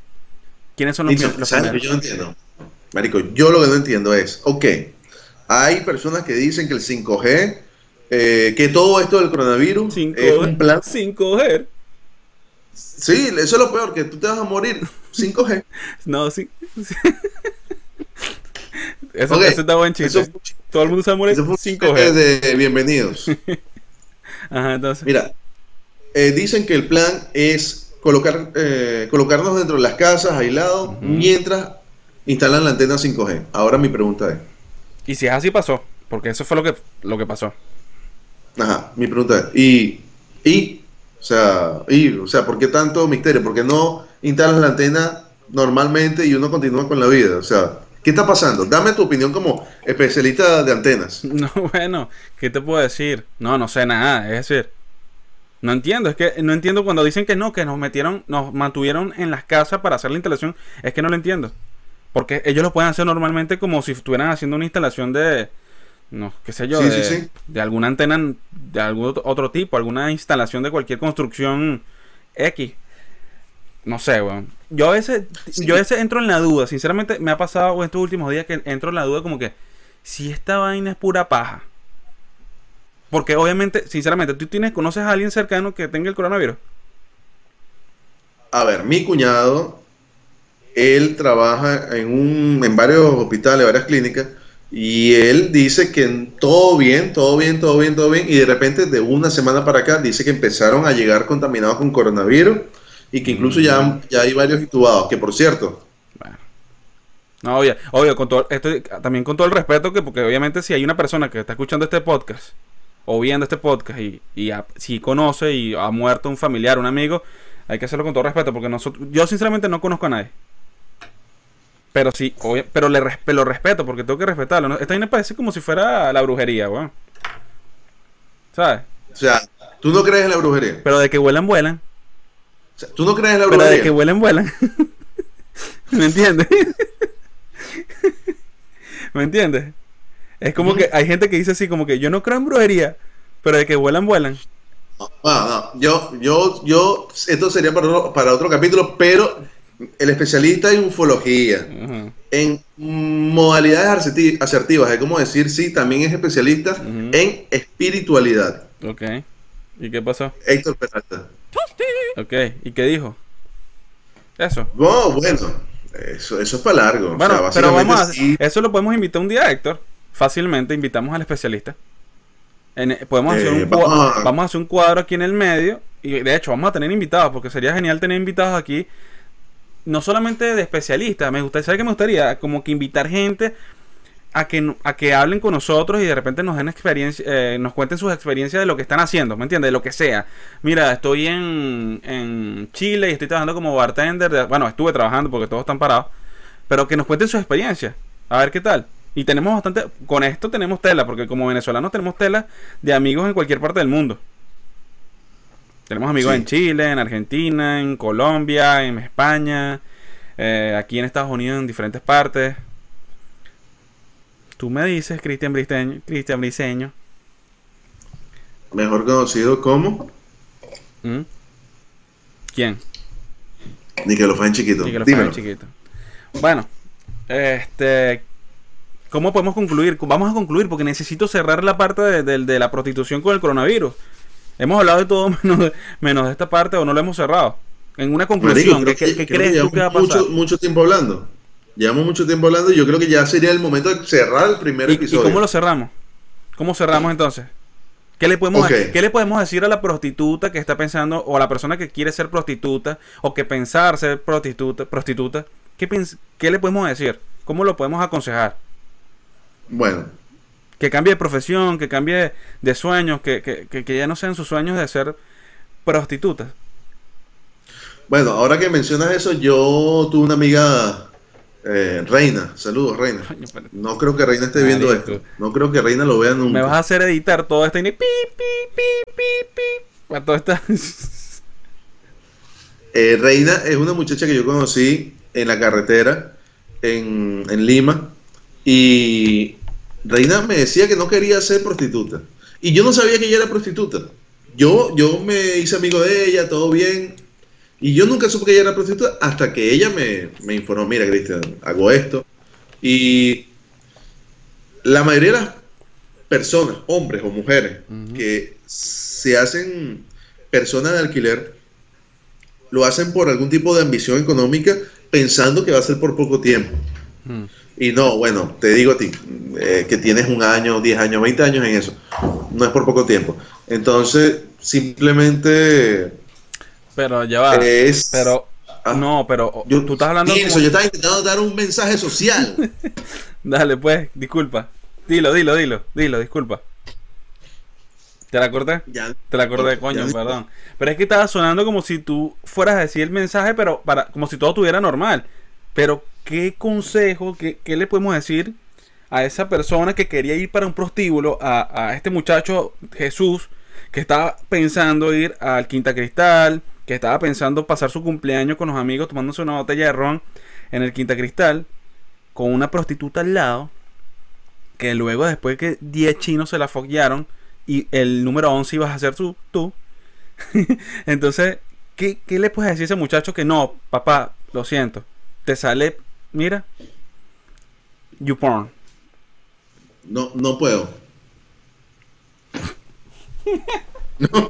¿Quiénes son los, Dicho, los yo no entiendo? Marico, yo lo que no entiendo es, ok, hay personas que dicen que el 5G, eh, que todo esto del coronavirus 5G. es un plan. 5G. Sí, eso es lo peor, que tú te vas a morir. 5G. No, sí. sí. Eso, está buen chiste. Eso Todo el mundo se un 5G. chiste de bienvenidos. Ajá, entonces. Mira, eh, dicen que el plan es colocar, eh, colocarnos dentro de las casas, aislados, mientras instalan la antena 5G. Ahora mi pregunta es, Y si es así pasó, porque eso fue lo que lo que pasó. Ajá, mi pregunta es, ¿y, y, o sea, y, o sea, ¿por qué tanto misterio? ¿Por qué no instalas la antena normalmente y uno continúa con la vida? O sea, ¿qué está pasando? Dame tu opinión como especialista de antenas. No, bueno, ¿qué te puedo decir? No, no sé nada, es decir, no entiendo, es que no entiendo cuando dicen que no, que nos metieron, nos mantuvieron en las casas para hacer la instalación, es que no lo entiendo. Porque ellos lo pueden hacer normalmente como si estuvieran haciendo una instalación de, no, qué sé yo, Sí, de, sí, sí. de alguna antena de algún otro- tipo, alguna instalación de cualquier construcción X. No sé, weón. Yo a veces, yo a veces entro en la duda, sinceramente me ha pasado estos últimos días que entro en la duda como que si esta vaina es pura paja. Porque obviamente, sinceramente, tú tienes, conoces a alguien cercano que tenga el coronavirus. A ver, mi cuñado, él trabaja en, un, en varios hospitales, varias clínicas, y él dice que todo bien, todo bien, todo bien, todo bien, y de repente de una semana para acá dice que empezaron a llegar contaminados con coronavirus y que incluso ya, ya hay varios intubados, que por cierto, Bueno. No, obvio, obvio, con todo, esto, también con todo el respeto que, porque obviamente si hay una persona que está escuchando este podcast o viendo este podcast y, y a- si conoce y ha muerto un familiar, un amigo, hay que hacerlo con todo respeto porque nosotros, yo sinceramente no conozco a nadie. Pero sí, obvio- pero le res- lo respeto porque tengo que respetarlo. ¿no? Esta vaina parece como si fuera la brujería, weón. ¿Sabes? o sea, tú no crees en la brujería. Pero de que vuelan, vuelan. O sea, tú no crees en la Pero brujería. de que vuelan, vuelan. ¿Me entiendes? ¿Me entiendes? Es como que hay gente que dice así, como que yo no creo en brujería, pero de que vuelan, vuelan. No, no, no, yo, yo, yo, esto sería para otro, para otro capítulo, pero el especialista en ufología, en modalidades aserti- asertivas, es como decir, sí, también es especialista en espiritualidad. Ok. ¿Y qué pasó? Héctor Peralta. Ok. ¿Y qué dijo? Eso. No, bueno, eso, eso es para largo. o Bueno, sea, pero vamos a... sí, Eso lo podemos invitar un día, Héctor. Fácilmente invitamos al especialista. En- podemos, hacer Eh, un cua- vamos a- vamos a hacer un cuadro aquí en el medio. Y de hecho, vamos a tener invitados, porque sería genial tener invitados aquí. No solamente de especialistas, me gustaría, ¿sabe qué me gustaría? Como que invitar gente a que, a que hablen con nosotros y de repente nos den experiencia, eh, nos cuenten sus experiencias de lo que están haciendo, ¿me entiendes? De lo que sea. Mira, estoy en, en Chile y estoy trabajando como bartender. de- bueno, estuve trabajando porque todos están parados. Pero que nos cuenten sus experiencias. A ver qué tal. Y tenemos bastante. Con esto tenemos tela, porque como venezolanos tenemos tela de amigos en cualquier parte del mundo. Tenemos amigos Sí. en Chile, en Argentina, en Colombia, en España, eh, aquí en Estados Unidos, en diferentes partes. Tú me dices, Cristian Briceño, Cristian Briceño. mejor conocido como ¿Mm? ¿Quién? ni que lo fan chiquito. Pague chiquito. Bueno, este. ¿Cómo podemos concluir? Vamos a concluir porque necesito cerrar la parte de, de- de la prostitución con el coronavirus. Hemos hablado de todo menos de, menos de esta parte o no lo hemos cerrado. En una conclusión, Marico, ¿qué, creo qué- crees tú que va a pasar? Mucho, mucho tiempo hablando. Llevamos mucho tiempo hablando y yo creo que ya sería el momento de cerrar el primer ¿Y, y episodio. cómo lo cerramos? ¿Cómo cerramos entonces? ¿Qué le, podemos. ¿Qué le podemos decir a la prostituta que está pensando, o a la persona que quiere ser prostituta, o que pensar ser prostituta, prostituta? ¿Qué, ¿Qué le podemos decir? ¿Cómo lo podemos aconsejar? Bueno, Que cambie de profesión, que cambie de sueños, que, que, que, ya no sean sus sueños de ser prostitutas. bueno, ahora que mencionas eso, yo tuve una amiga, eh, Reina. Saludos, Reina. No creo que Reina esté viendo Marico. esto. No creo que Reina lo vea nunca. Me vas a hacer editar todo esto y ni pi, pi, pi, pi, pi. Todo esta- Eh, Reina es una muchacha que yo conocí en la carretera en, en Lima y Reina me decía que no quería ser prostituta y yo no sabía que ella era prostituta. Yo, yo me hice amigo de ella, todo bien y yo nunca supe que ella era prostituta hasta que ella me, me informó, mira Cristian, hago esto y la mayoría de las personas, hombres o mujeres, que se hacen personas de alquiler, lo hacen por algún tipo de ambición económica pensando que va a ser por poco tiempo. Mm. Y no, bueno, te digo a ti, eh, que tienes un año, 10 años, 20 años en eso. No es por poco tiempo. Entonces, simplemente Pero ya va. es... Pero, Ah. no, pero yo, tú estás hablando. Como- yo estaba intentando dar un mensaje social. Dale, pues, disculpa. Dilo, dilo, dilo, dilo, disculpa. ¿Te la corté? ya, Te la acordé, Ya coño, perdón. Pero es que estaba sonando como si tú fueras a decir el mensaje, pero para como si todo estuviera normal. Pero, ¿qué consejo, qué, qué le podemos decir a esa persona que quería ir para un prostíbulo, a, a este muchacho Jesús, que estaba pensando ir al Quinta Cristal, que estaba pensando pasar su cumpleaños con los amigos tomándose una botella de ron en el Quinta Cristal, con una prostituta al lado, que luego después que 10 chinos se la foguearon y el número 11 ibas a ser tú, tú. Entonces, ¿qué, ¿qué le puedes decir a ese muchacho que no, papá, lo siento, te sale, mira, YouPorn. No, no puedo. No.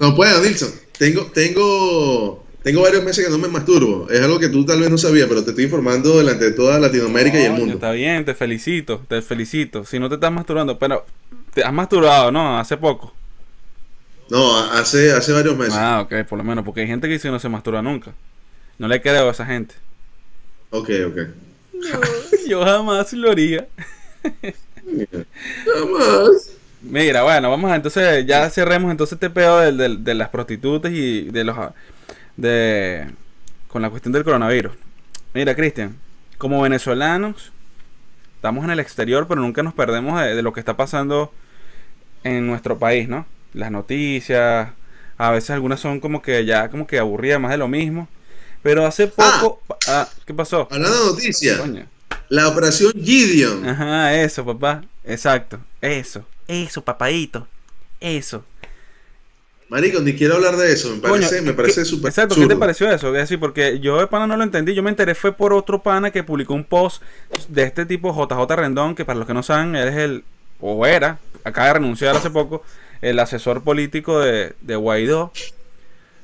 no puedo, Nilsson. Tengo, tengo, tengo varios meses que no me masturbo. Es algo que tú tal vez no sabías, pero te estoy informando delante de toda Latinoamérica y el mundo. Está bien, te felicito, te felicito. Si no te estás masturbando, pero te has masturbado, ¿no? Hace poco. No, hace, hace varios meses. Ah, ok, por lo menos, porque hay gente que dice que no se masturba nunca. No le creo a esa gente. Ok, ok. Yo jamás lo haría. Nada más. Mira, bueno, vamos a entonces, ya cerremos entonces este pedo del- del- de, las prostitutas y de los de con la cuestión del coronavirus. Mira, Cristian, como venezolanos, estamos en el exterior, pero nunca nos perdemos de, de lo que está pasando en nuestro país, ¿no? Las noticias, a veces algunas son como que ya como que aburridas, más de lo mismo. Pero hace poco, ah, ¿qué pasó? Hablando de noticias, la operación Gideon. Ajá, eso, papá. Exacto. Eso. Eso, papadito. Eso. Marico, ni quiero hablar de eso. Me parece, Coño, me ¿qué- parece súper Exacto, ¿qué te pareció eso? Es decir, porque yo de pana no lo entendí. Yo me enteré fue por otro pana que publicó un post de este tipo, JJ Rendón, que para los que no saben, él es el, o era, acaba de renunciar hace poco, el asesor político de, de Guaidó.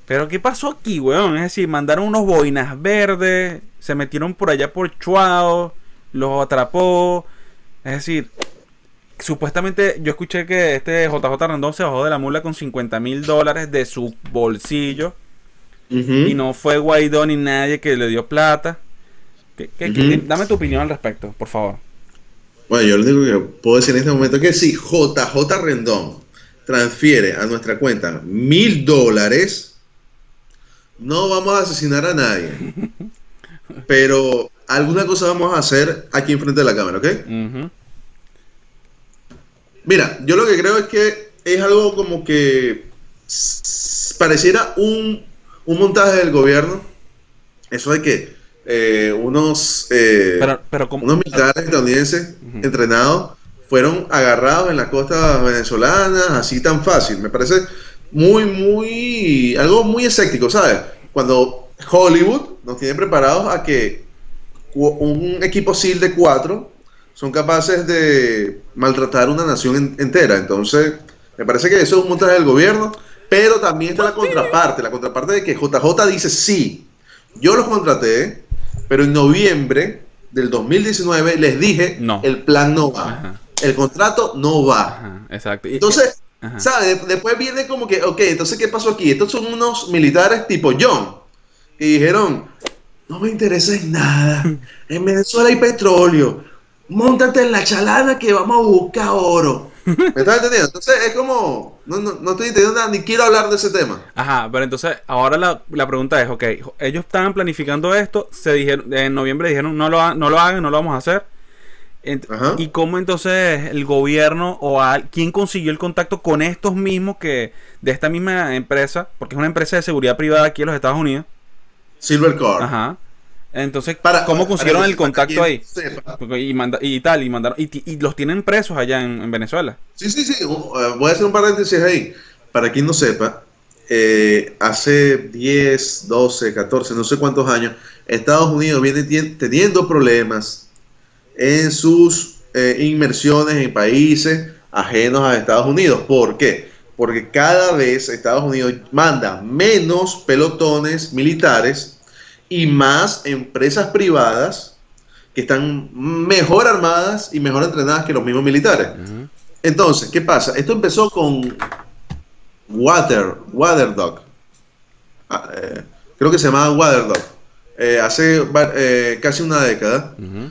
Pero ¿qué pasó aquí, weón? Es decir, mandaron unos boinas verdes, se metieron por allá por Chuao, los atrapó. Es decir, supuestamente yo escuché que este JJ Rendón se bajó de la mula con 50 mil dólares de su bolsillo. Y no fue Guaidó ni nadie que le dio plata. ¿Qué- qué- qué- Ujú. Dame tu opinión al respecto, por favor. Bueno, yo lo único que puedo decir en este momento es que si JJ Rendón transfiere a nuestra cuenta mil dólares, no vamos a asesinar a nadie. Pero alguna cosa vamos a hacer aquí enfrente de la cámara, ¿ok? Mira, yo lo que creo es que es algo como que pareciera un, un montaje del gobierno. Eso de que eh, unos, eh, Pero, pero como... unos militares estadounidenses entrenados fueron agarrados en las costas venezolanas así tan fácil. Me parece muy, muy, algo muy escéptico, ¿sabes? Cuando Hollywood nos tiene preparados a que un equipo SEAL de cuatro son capaces de maltratar una nación en- entera. Entonces, me parece que eso es un montaje del gobierno, pero también está la contraparte, la contraparte de que JJ dice sí, yo los contraté, pero en noviembre del 2019 les dije, No. el plan no va, Ajá. el contrato no va. Ajá, exacto. Entonces, Ajá. ¿sabes? De- Después viene como que, ok, entonces, ¿qué pasó aquí? Estos son unos militares tipo John. Y dijeron, no me interesa en nada. En Venezuela hay petróleo. Móntate en la chalana que vamos a buscar oro. ¿Me estás entendiendo? Entonces es como, no, no, no estoy entendiendo nada, ni quiero hablar de ese tema. Ajá, pero entonces ahora la, la pregunta es, ok, ellos estaban planificando esto, se dijeron, en noviembre dijeron, no lo, ha- no lo hagan, no lo vamos a hacer. Ajá. ¿Y cómo entonces el gobierno o al- quién consiguió el contacto con estos mismos que de esta misma empresa, porque es una empresa de seguridad privada aquí en los Estados Unidos? Silver Car. Ajá. Entonces, Para- ¿cómo consiguieron para el contacto ahí? sepa. Y, manda- y tal, y mandaron, y, los tienen presos allá en, en Venezuela. Sí, sí, sí. Uh, eh, Voy a hacer un paréntesis ahí. Para quien no sepa, eh, hace 10, 12, 14, no sé cuántos años, Estados Unidos viene teniendo problemas en sus eh, inmersiones en países ajenos a Estados Unidos. ¿Por qué? Porque cada vez Estados Unidos manda menos pelotones militares y más empresas privadas que están mejor armadas y mejor entrenadas que los mismos militares. Entonces, ¿qué pasa? Esto empezó con Water, Waterdog. Ah, eh, creo que se llamaba Waterdog. Eh, hace eh, casi una década, Ujú.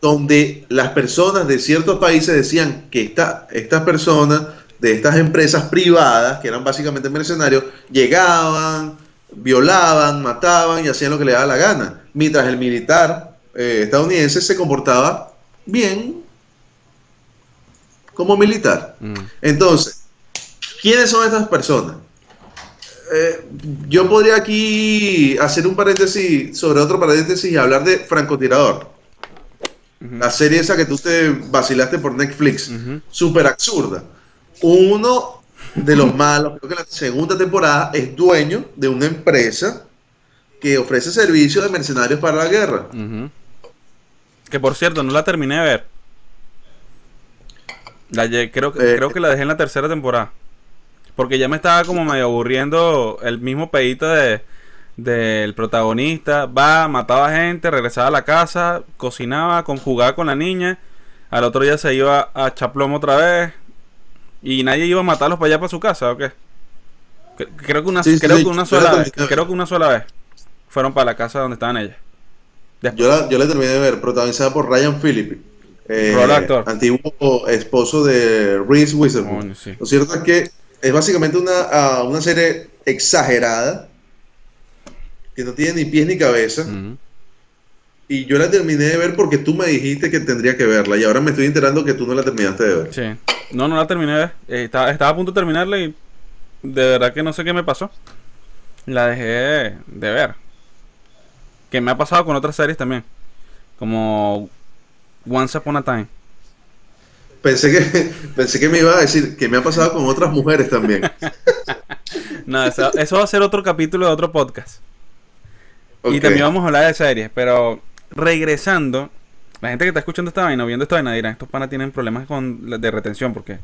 Donde las personas de ciertos países decían que esta, estas personas de estas empresas privadas, que eran básicamente mercenarios, llegaban, violaban, mataban y hacían lo que le daba la gana. Mientras el militar eh, estadounidense se comportaba bien como militar. Mm. Entonces, ¿quiénes son estas personas? eh, yo podría aquí hacer un paréntesis sobre otro paréntesis y hablar de Francotirador. La serie esa que tú te vacilaste por Netflix. Ujú. Súper absurda. Uno de los malos, creo que la segunda temporada, es dueño de una empresa que ofrece servicios de mercenarios para la guerra. Que por cierto, no la terminé de ver. La creo, Eh, creo que la dejé en la tercera temporada. Porque ya me estaba como medio aburriendo el mismo pedito de del protagonista. Va, mataba gente, regresaba a la casa, cocinaba, con, jugaba con la niña. Al otro día se iba a Chaplomo otra vez. Y nadie iba a matarlos para allá para su casa, ¿o qué? Cre- Creo que una, Sí, creo sí, que una sola la vez. Creo que una sola vez. Fueron para la casa donde estaban ellas. Yo la, yo la terminé de ver, protagonizada por Ryan Phillippe, eh, antiguo esposo de Reese Witherspoon. Sí. Lo cierto es que es básicamente una, ah, una serie exagerada, que no tiene ni pies ni cabeza, y yo la terminé de ver porque tú me dijiste que tendría que verla, y ahora me estoy enterando que tú no la terminaste de ver. Sí. No, no la terminé de ver. Eh, estaba, estaba a punto de terminarla y de verdad que no sé qué me pasó. La dejé de, de ver. Que me ha pasado con otras series también. Como Once Upon a Time. Pensé que, pensé que me iba a decir que me ha pasado con otras mujeres también. No, eso, eso va a ser otro capítulo de otro podcast. Y también vamos a hablar de series. Pero regresando, la gente que está escuchando esta vaina viendo esta vaina dirán, estos panas tienen problemas con, la- de retención porque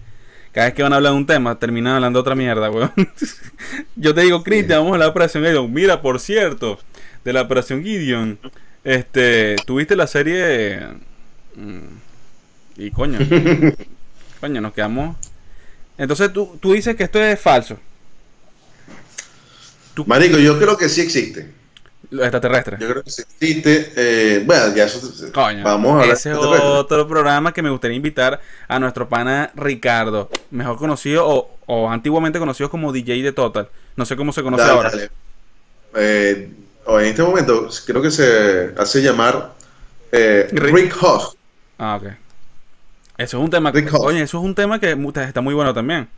cada vez que van a hablar de un tema terminan hablando de otra mierda, weón. Yo te digo, Cristian, vamos a hablar de Operación Gideon. Mira, por cierto, de la Operación Gideon, este, tuviste la serie... mm, Y coño, coño, nos quedamos... Entonces tú, tú dices que esto es falso, Marico, yo creo que sí existe. Los extraterrestres. Yo creo que sí existe. eh, bueno, ya eso. Coño, vamos a ese es otro programa que me gustaría invitar a nuestro pana Ricardo, mejor conocido o, o antiguamente conocido como DJ de Total. No sé cómo se conoce Dale, ahora. dale. Eh, en este momento creo que se hace llamar eh, Rick. Rick Hoss. Ah, ok. Eso es un tema, Rick oye, eso es un tema que está muy bueno también.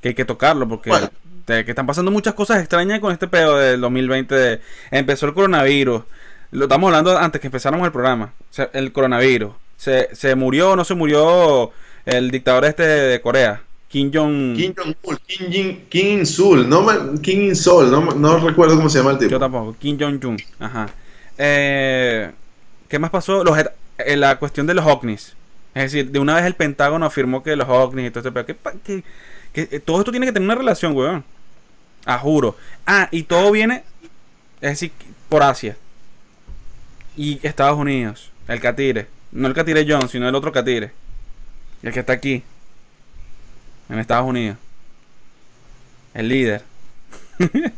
Que hay que tocarlo porque Bueno. te- que están pasando muchas cosas extrañas con este pedo del 2020. de- empezó el coronavirus. Lo estamos hablando antes que empezáramos el programa. O sea, el coronavirus. Se, se murió o no se murió el dictador este de Corea. Kim Jong. Kim Jong-un, Kim, Jin- Kim Il-sul, no, me- Kim Il-sol, no, me- no recuerdo cómo se llama el tipo. Yo tampoco. Kim Jong-un. Ajá. Eh, ¿Qué más pasó? Los, eh, la cuestión de los ovnis. Es decir, de una vez el Pentágono afirmó que los ovnis y todo este pedo. ¿Qué, qué- eh, todo esto tiene que tener una relación, weón. Ah, juro. Ah, y todo viene, es decir, por Asia. Y Estados Unidos. El Catire. No el Catire John, sino el otro Catire. El que está aquí. En Estados Unidos. El líder.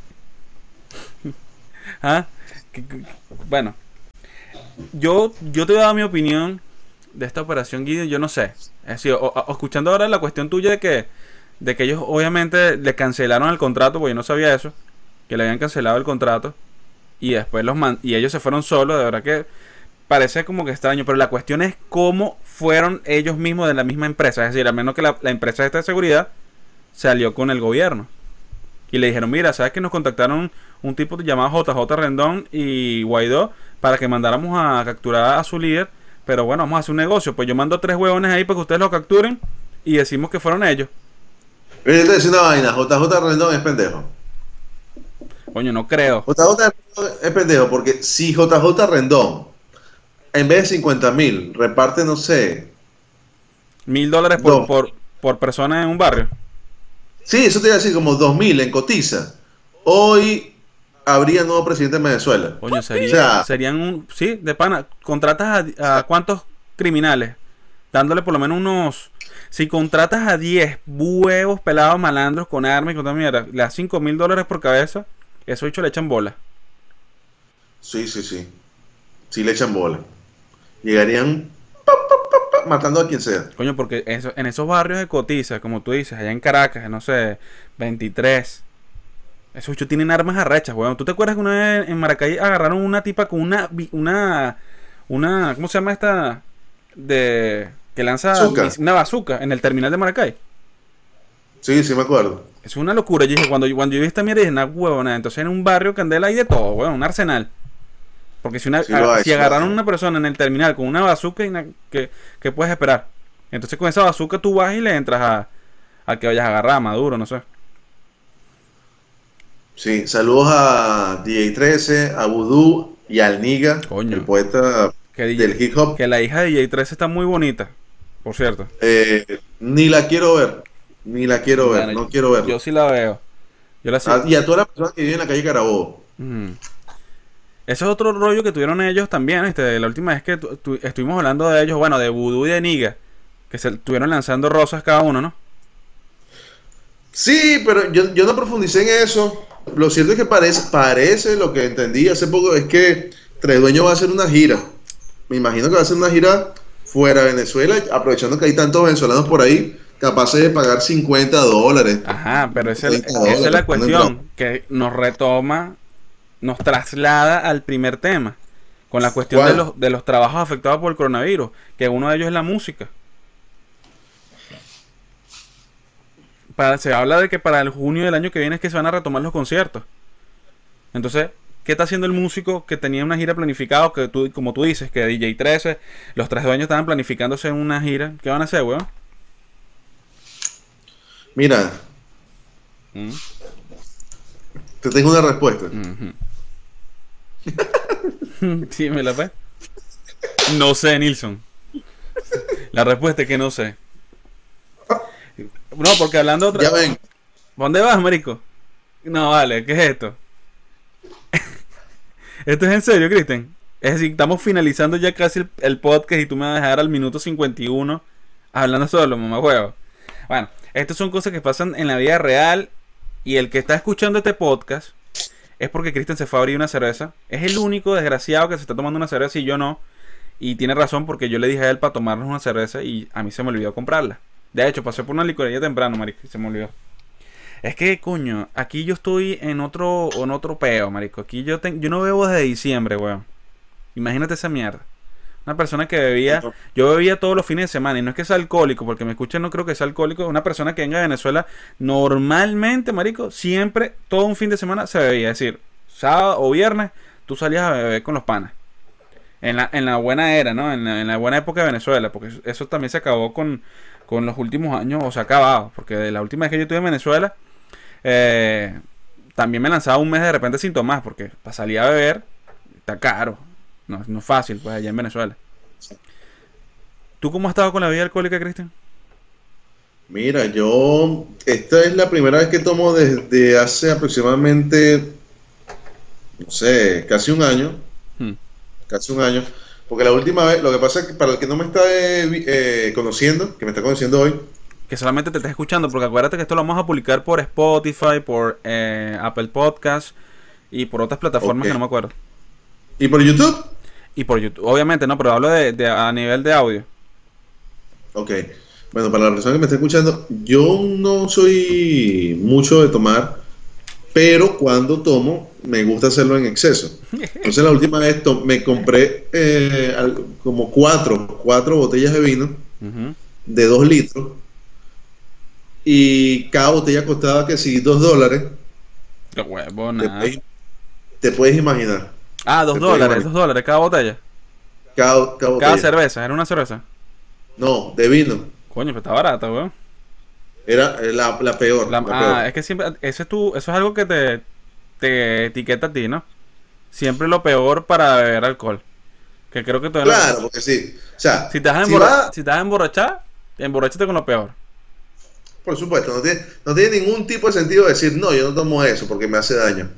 ¿Ah? Bueno, yo, yo te voy a dar mi opinión de esta operación Gideon, yo no sé. Es decir, escuchando ahora la cuestión tuya de que, de que ellos obviamente le cancelaron el contrato, porque yo no sabía eso, que le habían cancelado el contrato, y después los man- y ellos se fueron solos, de verdad que parece como que extraño, pero la cuestión es cómo fueron ellos mismos de la misma empresa, es decir, al menos que la, la empresa esta de seguridad salió con el gobierno. Y le dijeron, mira, ¿sabes que nos contactaron un tipo llamado JJ Rendón y Guaidó para que mandáramos a capturar a su líder? Pero bueno, vamos a hacer un negocio. Pues yo mando tres huevones ahí para que ustedes lo capturen y decimos que fueron ellos. Pero yo te una vaina, JJ Rendón es pendejo. Coño, no creo. JJ Rendón es pendejo porque si JJ Rendón, en vez de 50 mil, reparte, no sé. Mil dólares por, por, por persona en un barrio. Sí, eso te iba a decir como 2 mil en cotiza. Hoy habría nuevo presidente de Venezuela. Coño, sería- O sea- serían un... Sí, de pana. Contratas a, a cuántos criminales. Dándole por lo menos unos... Si contratas a 10 huevos pelados malandros con armas y con toda mierda, le das 5 mil dólares por cabeza, eso hecho le echan bola. Sí, sí, sí. Sí le echan bola. Llegarían pa, pa, pa, pa, matando a quien sea. Coño, porque eso, en esos barrios de cotiza, como tú dices, allá en Caracas, no sé, 23. Esos bichos tienen armas arrechas, weón. ¿Tú te acuerdas que una vez en Maracay agarraron una tipa con una. una. una ¿Cómo se llama esta? De. Que lanza una bazooka en el terminal de Maracay? Sí, sí me acuerdo. Es una locura. Yo dije, cuando, yo- cuando yo vi esta mierda, dije, una huevona. Entonces en un barrio Candela hay de todo, weón, un arsenal. Porque si, una, Sí lo hay, si agarraron una persona en el terminal con una bazooka, y na- ¿qué, qué puedes esperar? Entonces con esa bazooka tú vas y le entras a, al que vayas a agarrar, a Maduro, no sé. Sí, saludos a DJ 13, a Voodoo y al Niga, Coño. el poeta Que, DJ del hip hop. que la hija de DJ13 está muy bonita, por cierto. Eh, ni la quiero ver, ni la quiero ver, no quiero verla. Yo sí la veo. Yo la. Ah, y a todas las personas que viven en la calle Carabobo. Ese es otro rollo que tuvieron ellos también. Este, la última vez que tu- tu- estuvimos hablando de ellos, bueno, de Voodoo y de Niga, que se estuvieron lanzando rosas cada uno, ¿no? Sí, pero yo, yo no profundicé en eso. Lo cierto es que parece, parece, lo que entendí hace poco, es que Tres Dueños va a hacer una gira. Me imagino que va a hacer una gira fuera de Venezuela, aprovechando que hay tantos venezolanos por ahí capaces de pagar 50 dólares. Ajá, pero esa, es- 30 esa es la cuestión que nos retoma, nos traslada al primer tema, con la cuestión de los, de los trabajos afectados por el coronavirus, que uno de ellos es la música. Para, se habla de que para el junio del año que viene es que se van a retomar los conciertos. Entonces, ¿qué está haciendo el músico que tenía una gira planificada? Que tú, como tú dices, que DJ 13, los tres dueños estaban planificándose en una gira. ¿Qué van a hacer, weón? Mira, Mm. te tengo una respuesta. Sí, me la fe. No sé, Nilsson. La respuesta es que no sé. No, porque hablando otra. Ya ven, ¿Dónde vas, marico? No, vale, ¿qué es esto? ¿Esto es en serio, Cristian? Es decir, estamos finalizando ya casi el, podcast y tú me vas a dejar al minuto 51 hablando solo, mamá huevo. Bueno, estas son cosas que pasan en la vida real y el que está escuchando este podcast es porque Cristian se fue a abrir una cerveza. Es el único desgraciado que se está tomando una cerveza y yo no. Y tiene razón porque yo le dije a él para tomarnos una cerveza y a mí se me olvidó comprarla. De hecho, pasé por una licorería temprano, marico, y se me olvidó. Es que, coño, aquí yo estoy en otro, en otro peo, marico. Aquí yo, ten- yo no bebo desde diciembre, weón. Imagínate esa mierda. Una persona que bebía, yo bebía todos los fines de semana y no es que sea alcohólico, porque me escuchan, no creo que sea alcohólico. Una persona que venga de Venezuela, normalmente, marico, siempre, todo un fin de semana se bebía. Es decir, sábado o viernes, tú salías a beber con los panas. En la, en la buena era, ¿no? En la, en la buena época de Venezuela, porque eso- eso también se acabó con, con los últimos años, o se ha acabado, porque de la última vez que yo estuve en Venezuela, eh, también me lanzaba un mes de repente sin tomar, porque para salir a beber está caro, no, no es fácil, pues allá en Venezuela. ¿Tú cómo has estado con la vida alcohólica, Cristian? mira, yo, esta es la primera vez que tomo desde hace aproximadamente, no sé, casi un año. Hmm. casi un año. Porque la última vez, lo que pasa es que para el que no me está eh, eh, conociendo, que me está conociendo hoy, Que solamente te estés escuchando, porque acuérdate que esto lo vamos a publicar por Spotify, por eh, Apple Podcast y por otras plataformas que no me acuerdo. y por YouTube, Y por YouTube, obviamente, no, pero hablo de, de- a nivel de audio. ok. Bueno, para la persona que me está escuchando, yo no soy mucho de tomar, pero cuando tomo, me gusta hacerlo en exceso. Entonces la última vez me compré eh, como cuatro, cuatro botellas de vino de dos litros y cada botella costaba que si dos dólares. Qué huevo, Te nada. puedes, te puedes imaginar. Ah, dos te dólares, dos dólares cada botella. Cada, cada botella. Cada cerveza, era una cerveza. No, de vino. Coño, pero está barata, weón. Era eh, la, la peor. La- la ah, peor. es que siempre, ese es tu, eso es algo que te, te etiqueta a ti, ¿no? Siempre lo peor para beber alcohol. Que creo que tú Claro, porque sí. O sea, Si te vas a emborra- va- si te vas a emborrachar, emborrachate con lo peor. Por supuesto, no tiene, no tiene ningún tipo de sentido decir, no, yo no tomo eso porque me hace daño.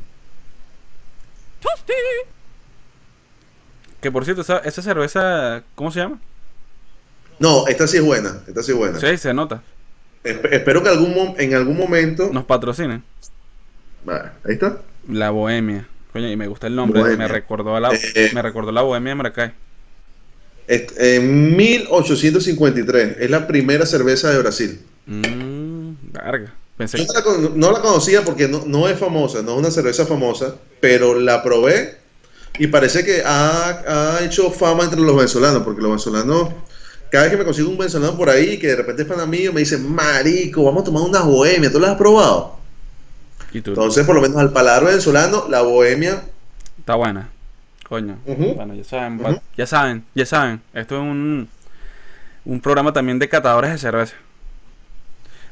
Que por cierto, esa, esa cerveza, ¿cómo se llama? No, esta sí es buena. Esta sí es buena. Sí, se nota. Esp- espero que algún en algún momento. Nos patrocinen. Ahí está. La Bohemia. Coño, y me gusta el nombre. Bohemia. Me recordó a la, Eh. me recordó la Bohemia de Maracay. En 1853 es la primera cerveza de Brasil. Mmm, verga. Pensé Yo no la, con- no la conocía porque no, no es famosa, no es una cerveza famosa, pero la probé y parece que ha, ha hecho fama entre los venezolanos, porque los venezolanos cada vez que me consigo un venezolano por ahí que de repente es fan amigo, me dice, marico, vamos a tomar una bohemia, ¿tú la has probado? ¿Y tú? Entonces, por lo menos al paladar venezolano, la bohemia, Está buena. Coño. Bueno, ya saben, ya saben, ya saben. Esto es un, un programa también de catadores de cerveza.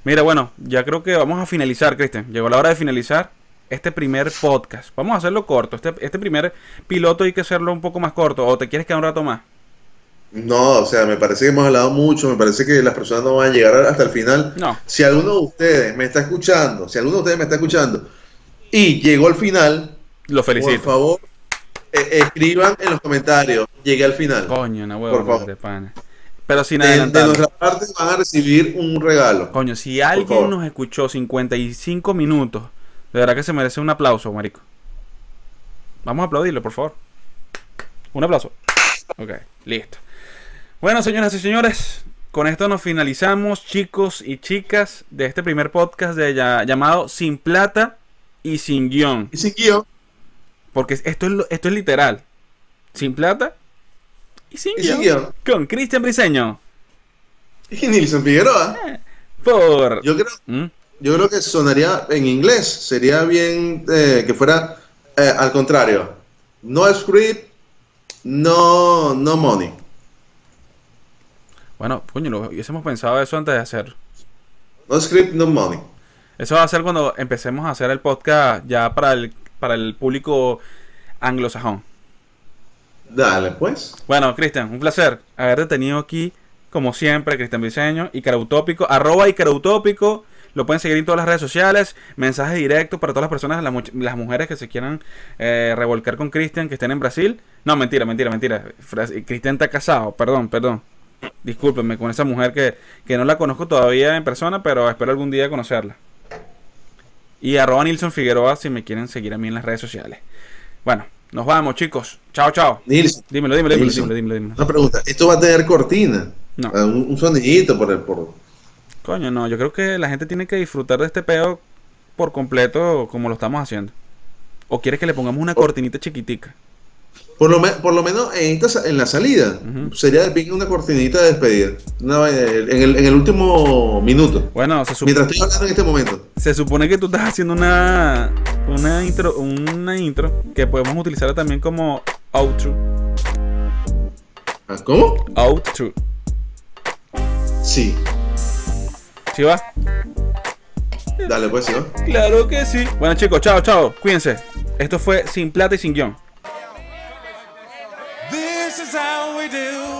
Mira, bueno, ya creo que vamos a finalizar, Cristian. Llegó la hora de finalizar este primer podcast. Vamos a hacerlo corto. Este, este primer piloto hay que hacerlo un poco más corto. ¿O te quieres quedar un rato más? no, o sea, me parece que hemos hablado mucho, me parece que las personas no van a llegar hasta el final. No. Si alguno de ustedes me está escuchando, si alguno de ustedes me está escuchando y llegó al final, Lo por felicito. favor, eh, escriban en los comentarios, llegué al final. Coño, una Por favor. de pana. Pero sin De, de nuestra parte van a recibir un regalo. Coño, si alguien nos escuchó 55 minutos, de verdad que se merece un aplauso, marico. Vamos a aplaudirlo, por favor. Un aplauso. Ok, listo. Bueno, señoras y señores, con esto nos finalizamos, chicos y chicas, de este primer podcast de ya- llamado Sin Plata y Sin Guión. Y sin guion, Porque esto es, esto es literal. Sin Plata y Sin y sin Guión. guion. Con Cristian Briseño. Y Nilson Figueroa. Por... Yo creo, ¿Mm? yo creo que sonaría en inglés, sería bien eh, que fuera eh, al contrario. No script, no, no money. Bueno, coño, lo hubiésemos pensado eso antes de hacer. No script, no money. Eso va a ser cuando empecemos a hacer el podcast ya para el, para el público anglosajón. Dale, pues. Bueno, Cristian, un placer haberte tenido aquí, como siempre, Cristian Briseño, Icarautópico, arroba Icarautópico. Lo pueden seguir en todas las redes sociales. Mensaje directo para todas las personas, las, mujeres que se quieran eh, revolcar con Cristian, que estén en Brasil. No, mentira, mentira, mentira. Cristian está casado, perdón, perdón. Discúlpenme con esa mujer que, que no la conozco todavía en persona, pero espero algún día conocerla. Y arroba Nilson Figueroa si me quieren seguir a mí en las redes sociales. Bueno, nos vamos, chicos. Chao, chao. Nilson, Dímelo, dímelo, dímelo, Nilson. dímelo, dímelo, dímelo. una pregunta. ¿Esto va a tener cortina? No. Ah, Un, un sonidito por el... Por... Coño, no, yo creo que la gente tiene que disfrutar de este peo por completo como lo estamos haciendo. ¿O quieres que le pongamos una cortinita chiquitica? Por lo, por lo menos en, esta en la salida sería de pingue una cortinita de despedida. Vaina- en, el, en el último minuto. Bueno, se, sup- Mientras estoy hablando en este momento. se supone que tú estás haciendo una una intro, una intro que podemos utilizar también como outro. Ah, ¿Cómo? Outro. Sí. ¿Sí va? Dale, pues, sí, ¿no? Claro que sí. Bueno, chicos, chao, chao. Cuídense. Esto fue Sin Plata y Sin Guión. How we do